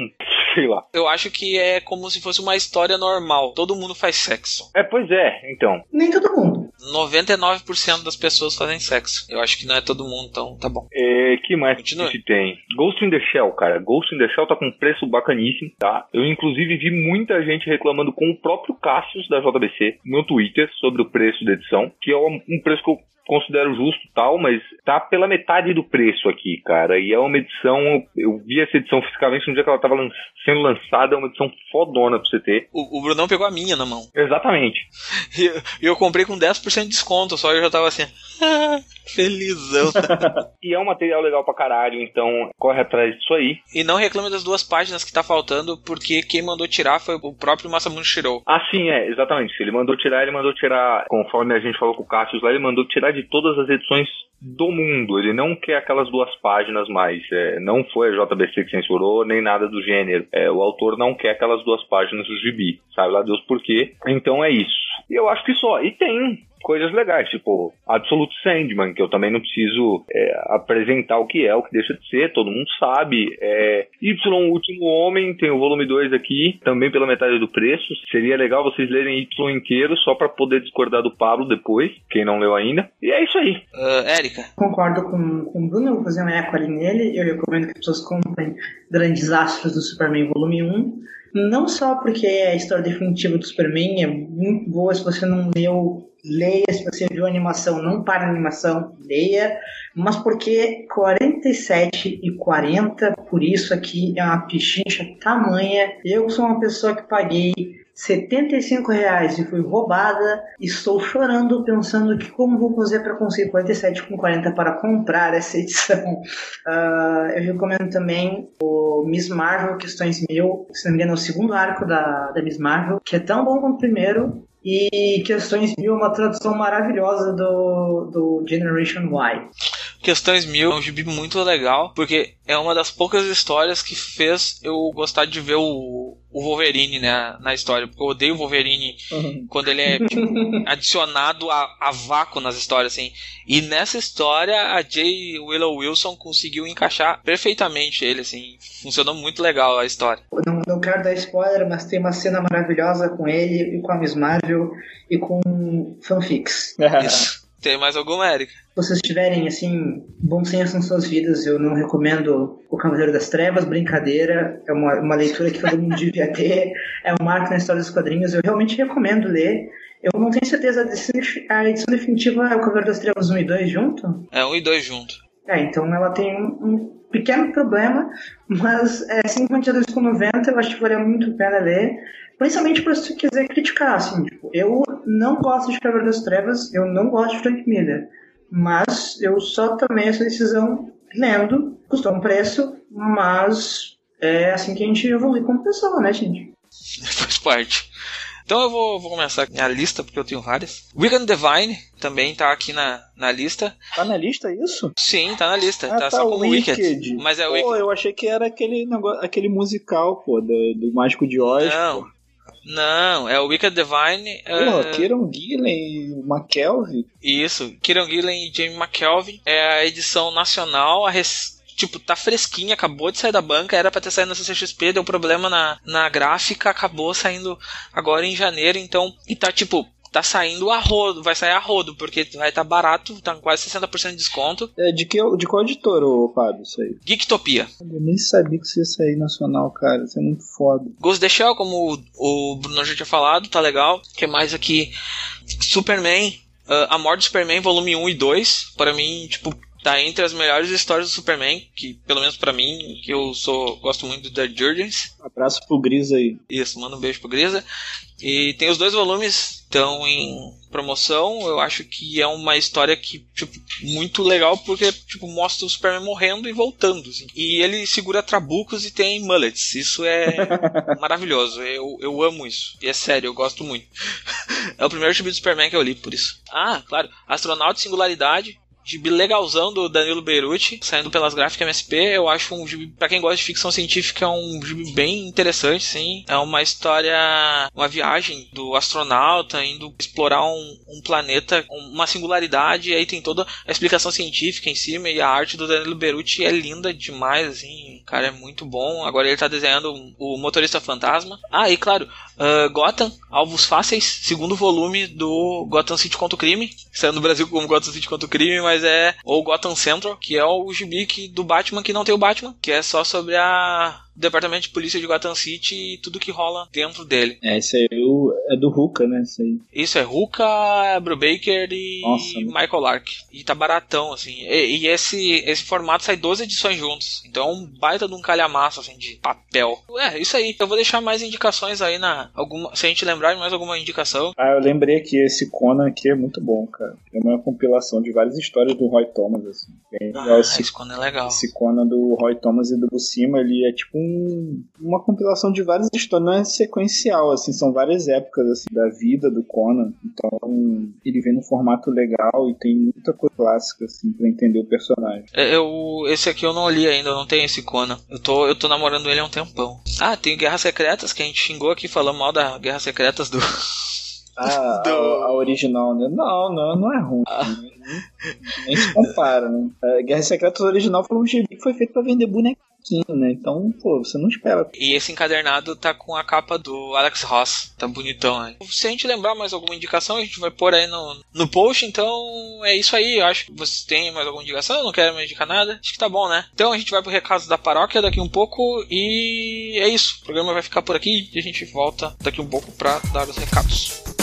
[SPEAKER 4] sei lá.
[SPEAKER 3] Eu acho que é como se fosse uma história normal. Todo mundo faz sexo.
[SPEAKER 4] É, pois é, então.
[SPEAKER 6] Nem todo mundo.
[SPEAKER 3] 99% das pessoas fazem sexo. Eu acho que não é todo mundo, então tá bom.
[SPEAKER 4] É, que mais
[SPEAKER 3] Continue.
[SPEAKER 4] que tem? Ghost in the Shell, cara. Ghost in the Shell tá com um preço bacaníssimo, tá? Eu, inclusive, vi muita gente reclamando com o próprio Cassius da JBC no Twitter sobre o preço da edição, que é um um preço que eu considero justo e tal, mas tá pela metade do preço aqui, cara. E é uma edição, eu vi essa edição fisicamente no dia que ela tava lan- sendo lançada, é uma edição fodona pra você ter.
[SPEAKER 3] O, o Brunão pegou a minha na mão.
[SPEAKER 4] Exatamente.
[SPEAKER 3] E eu, eu comprei com 10% de desconto, só eu já tava assim. felizão.
[SPEAKER 4] E é um material legal pra caralho, então corre atrás disso aí.
[SPEAKER 3] e não reclame das duas páginas que tá faltando, porque quem mandou tirar foi o próprio Masamune Shirou.
[SPEAKER 4] Ah, sim, é, exatamente. Ele mandou tirar, ele mandou tirar, conforme a gente falou com o Cassius lá, ele mandou tirar de todas as edições do mundo. Ele não quer aquelas duas páginas mais. É, não foi a JBC que censurou, nem nada do gênero. É, o autor não quer aquelas duas páginas do gibi. Sabe lá Deus por quê. Então é isso. E eu acho que só. E tem coisas legais, tipo Absolute Sandman, que eu também não preciso é, apresentar o que é, o que deixa de ser, todo mundo sabe. É, y, o Último Homem, tem o volume 2 aqui, também pela metade do preço. Seria legal vocês lerem Y inteiro, só para poder discordar do Pablo depois, quem não leu ainda. E é isso aí.
[SPEAKER 3] Ah, Érica,
[SPEAKER 6] Concordo com, com o Bruno, eu vou fazer um eco ali nele. Eu recomendo que as pessoas comprem Grandes Astros do Superman Volume 1. Não só porque é a história definitiva do Superman, é muito boa. Se você não leu, leia. Se você viu a animação, não para a animação, leia. Mas porque 47 e 40, por isso aqui é uma pichincha tamanha. Eu sou uma pessoa que paguei 75 reais e fui roubada. Estou chorando pensando que como vou fazer para conseguir 47 com 40 para comprar essa edição. Ah, eu recomendo também o Miss Marvel Questões Mil, se não me engano é o segundo arco da, da Miss Marvel, que é tão bom quanto o primeiro. E Questões Mil é uma tradução maravilhosa do, do Generation Y.
[SPEAKER 3] Questões Mil é um gibi muito legal, porque é uma das poucas histórias que fez eu gostar de ver o, o Wolverine né, na história. Porque eu odeio o Wolverine quando ele é tipo, adicionado a, a vácuo nas histórias, assim. E nessa história, a J. Willow Wilson conseguiu encaixar perfeitamente ele, assim. Funcionou muito legal a história.
[SPEAKER 6] Eu Não, não quero dar spoiler, mas tem uma cena maravilhosa com ele e com a Miss Marvel e com fanfics.
[SPEAKER 3] Isso. Tem mais alguma, Erika?
[SPEAKER 6] Se vocês tiverem, assim, bom senso em suas vidas, eu não recomendo O Cavaleiro das Trevas, brincadeira, é uma, uma leitura que todo mundo devia ter, é um marco na história dos quadrinhos, eu realmente recomendo ler. Eu não tenho certeza se a edição definitiva é O Cavaleiro das Trevas 1 e 2 junto.
[SPEAKER 3] É um e dois junto.
[SPEAKER 6] É, então ela tem um, um pequeno problema, mas é 52,90 eu acho que vale muito a pena ler. Principalmente para se você quiser criticar, assim, tipo, eu não gosto de Cavaleiro das Trevas, eu não gosto de Frank Miller, mas eu só tomei essa decisão lendo, custou um preço, mas é assim que a gente evolui como pessoa, né, gente?
[SPEAKER 3] Faz parte. Então eu vou, vou começar a minha lista, porque eu tenho várias. Weekend Divine também tá aqui na, na lista.
[SPEAKER 7] Tá na lista isso?
[SPEAKER 3] Sim, tá na lista.
[SPEAKER 7] Ah,
[SPEAKER 3] tá, só como Wicked.
[SPEAKER 7] Wicked.
[SPEAKER 3] Mas é
[SPEAKER 7] Pô,
[SPEAKER 3] Wicked.
[SPEAKER 7] eu achei que era aquele negócio, aquele musical, pô, do, do Mágico de Oz.
[SPEAKER 3] Não.
[SPEAKER 7] pô.
[SPEAKER 3] Não, é o Wicked Divine.
[SPEAKER 7] Porra,
[SPEAKER 3] é,
[SPEAKER 7] Kieron Gillen, McKelvey.
[SPEAKER 3] Isso, Kieran Gillen e Jamie McKelvey. É a edição nacional, a Tipo, tá fresquinha, acabou de sair da banca, era pra ter saído na CCXP, deu problema na, na gráfica, acabou saindo agora em janeiro, então. E tá tipo, tá saindo a rodo, vai sair a rodo, porque vai estar tá barato, tá com quase 60% de desconto.
[SPEAKER 7] É, de, que, de qual editor, ô Fábio, isso aí?
[SPEAKER 3] Geektopia.
[SPEAKER 7] Eu nem sabia que isso ia sair nacional, cara. Isso é muito foda.
[SPEAKER 3] Ghost the Shell, como o, o Bruno já tinha falado, tá legal. O que mais aqui? Superman. ah, a Morte do Superman, volume 1 e 2. Para mim, tipo, tá entre as melhores histórias do Superman. Que, pelo menos pra mim, que eu sou gosto muito do The Jurgens.
[SPEAKER 7] Abraço pro Gris aí.
[SPEAKER 3] Isso, manda um beijo pro Grisa. E tem os dois volumes estão em promoção. Eu acho que é uma história que, tipo, muito legal porque, tipo, mostra o Superman morrendo e voltando. assim. E ele segura trabucos e tem mullets. Isso é maravilhoso. Eu, eu amo isso. E é sério, eu gosto muito. é o primeiro gibi do Superman que eu li, por isso. Ah, claro. Astronauta e Singularidade. Gibi legalzão do Danilo Beruti, saindo pelas gráficas MSP. Eu acho um gibi, pra quem gosta de ficção científica, é um gibi bem interessante, sim. É uma história, uma viagem do astronauta indo explorar um, um planeta, uma singularidade, e aí tem toda a explicação científica em cima, e a arte do Danilo Beruti é linda demais, assim. cara é muito bom. Agora ele tá desenhando o Motorista Fantasma. Ah, e claro, uh, Gotham, Alvos Fáceis, segundo volume do Gotham City contra o Crime. Saiu no Brasil como Gotham City contra o Crime, mas é ou Gotham Central, que é o gibi do Batman que não tem o Batman, que é só sobre a departamento de polícia de Gotham City e tudo que rola dentro dele.
[SPEAKER 7] É, esse aí é é do Ruka, né? Esse aí.
[SPEAKER 3] Isso é Ruka, Brubaker e
[SPEAKER 7] Nossa, né?
[SPEAKER 3] Michael Lark. E tá baratão, assim. E, e esse, esse formato sai 12 edições juntos. Então é um baita de um calhamaço, assim, de papel. É, isso aí. Eu vou deixar mais indicações aí na. Alguma, se a gente lembrar de mais alguma indicação.
[SPEAKER 7] Ah, eu lembrei aqui, esse Conan aqui é muito bom, cara. É uma compilação de várias histórias do Roy Thomas, assim.
[SPEAKER 3] Ah,
[SPEAKER 7] esse,
[SPEAKER 3] esse quando é legal.
[SPEAKER 7] esse Conan do Roy Thomas e do Buscema, ele é tipo um- uma compilação de várias histórias, não é sequencial, assim, são várias épocas, assim, da vida do Conan. Então, ele vem num formato legal e tem muita coisa clássica, assim, pra entender o personagem.
[SPEAKER 3] É, Eu, esse aqui eu não li ainda, eu não tenho esse Conan. Eu tô, eu tô namorando ele há um tempão. Ah, tem Guerras Secretas, que a gente xingou aqui, falando mal da Guerras Secretas do.
[SPEAKER 7] Ah,
[SPEAKER 3] Do-
[SPEAKER 7] a, a original, né? Não, não, não é ruim. né? Nem se compara, né? A Guerra Secretas original foi um gibi que foi feito pra vender bonequinho, né? Então, pô, você não espera.
[SPEAKER 3] E esse encadernado tá com a capa do Alex Ross. Tá bonitão, né? Se a gente lembrar mais alguma indicação, a gente vai pôr aí no, no post. Então é isso aí. Eu acho que vocês têm mais alguma indicação. Não querem mais indicar nada. Acho que tá bom, né? Então a gente vai pro recado da paróquia daqui um pouco. E é isso. O programa vai ficar por aqui e a gente volta daqui um pouco pra dar os recados.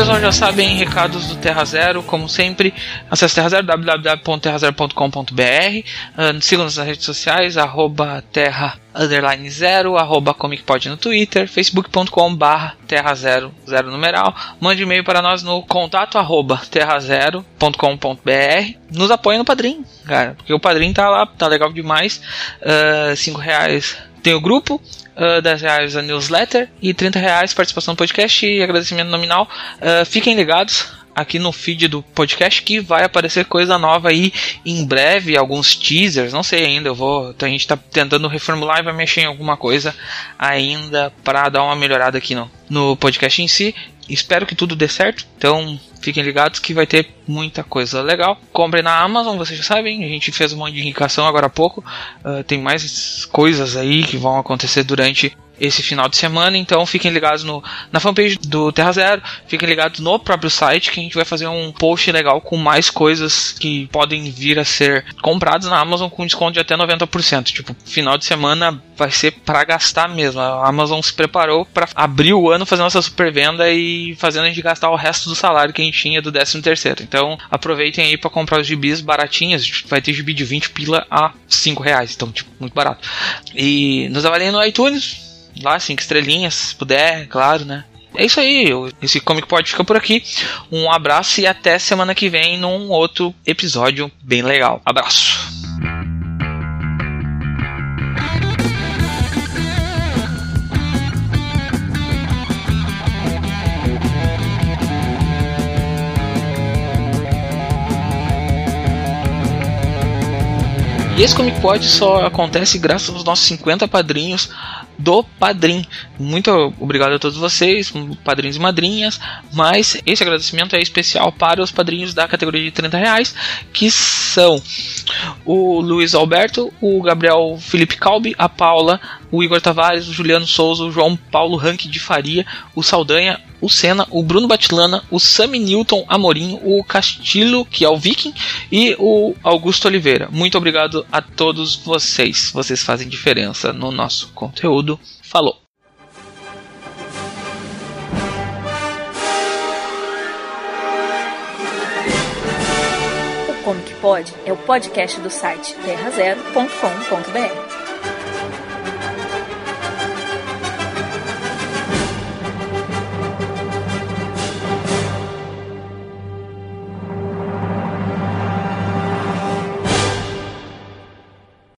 [SPEAKER 3] Pessoal, já sabem, recados do Terra Zero, como sempre, acesse Terra Zero, www.terrazero.com.br, uh, sigam-nos nas redes sociais, arroba terra underline zero, arroba comicpod no Twitter, facebook.com barra terra zero, zero numeral, mande e-mail para nós no contato arroba terrazero.com.br, nos apoie no Padrim, cara, porque o Padrim tá lá, tá legal demais, uh, cinco reais tem o grupo, uh, 10 reais a newsletter e 30 reais participação no podcast e agradecimento nominal. Uh, fiquem ligados aqui no feed do podcast que vai aparecer coisa nova aí em breve, alguns teasers, não sei ainda, eu vou, a gente tá tentando reformular e vai mexer em alguma coisa ainda para dar uma melhorada aqui no, no podcast em si. Espero que tudo dê certo, então fiquem ligados que vai ter muita coisa legal. Comprem na Amazon, vocês já sabem, a gente fez um monte de indicação agora há pouco. Uh, tem mais coisas aí que vão acontecer durante esse final de semana, então fiquem ligados no, na fanpage do Terra Zero, fiquem ligados no próprio site que a gente vai fazer um post legal com mais coisas que podem vir a ser compradas na Amazon com desconto de até 90%. Tipo, final de semana vai ser para gastar mesmo. A Amazon se preparou para abrir o ano fazendo essa super venda e fazendo a gente gastar o resto do salário que a gente tinha do 13 terceiro. Então aproveitem aí para comprar os gibis baratinhos. Vai ter gibi de 20 pila a 5 reais. Então, tipo, muito barato. E nos avaliem no iTunes lá, cinco estrelinhas, se puder, claro, né? É isso aí, esse Comic Pod fica por aqui. Um abraço e até semana que vem num outro episódio bem legal. Abraço! E esse Comic Pod só acontece graças aos nossos 50 padrinhos do Padrim. Muito obrigado a todos vocês, padrinhos e madrinhas. Mas esse agradecimento é especial para os padrinhos da categoria de 30 reais, que são o Luiz Alberto, o Gabriel Felipe Calbi, a Paula, o Igor Tavares, o Juliano Souza, o João Paulo Ranque de Faria, o Saldanha, o Senna, o Bruno Batilana, o Sami Newton Amorim, o Castilho, que é o Viking, e o Augusto Oliveira. Muito obrigado a todos vocês. Vocês fazem diferença no nosso conteúdo. Falou!
[SPEAKER 8] O Comic Pod é o podcast do site terrazero.com.br.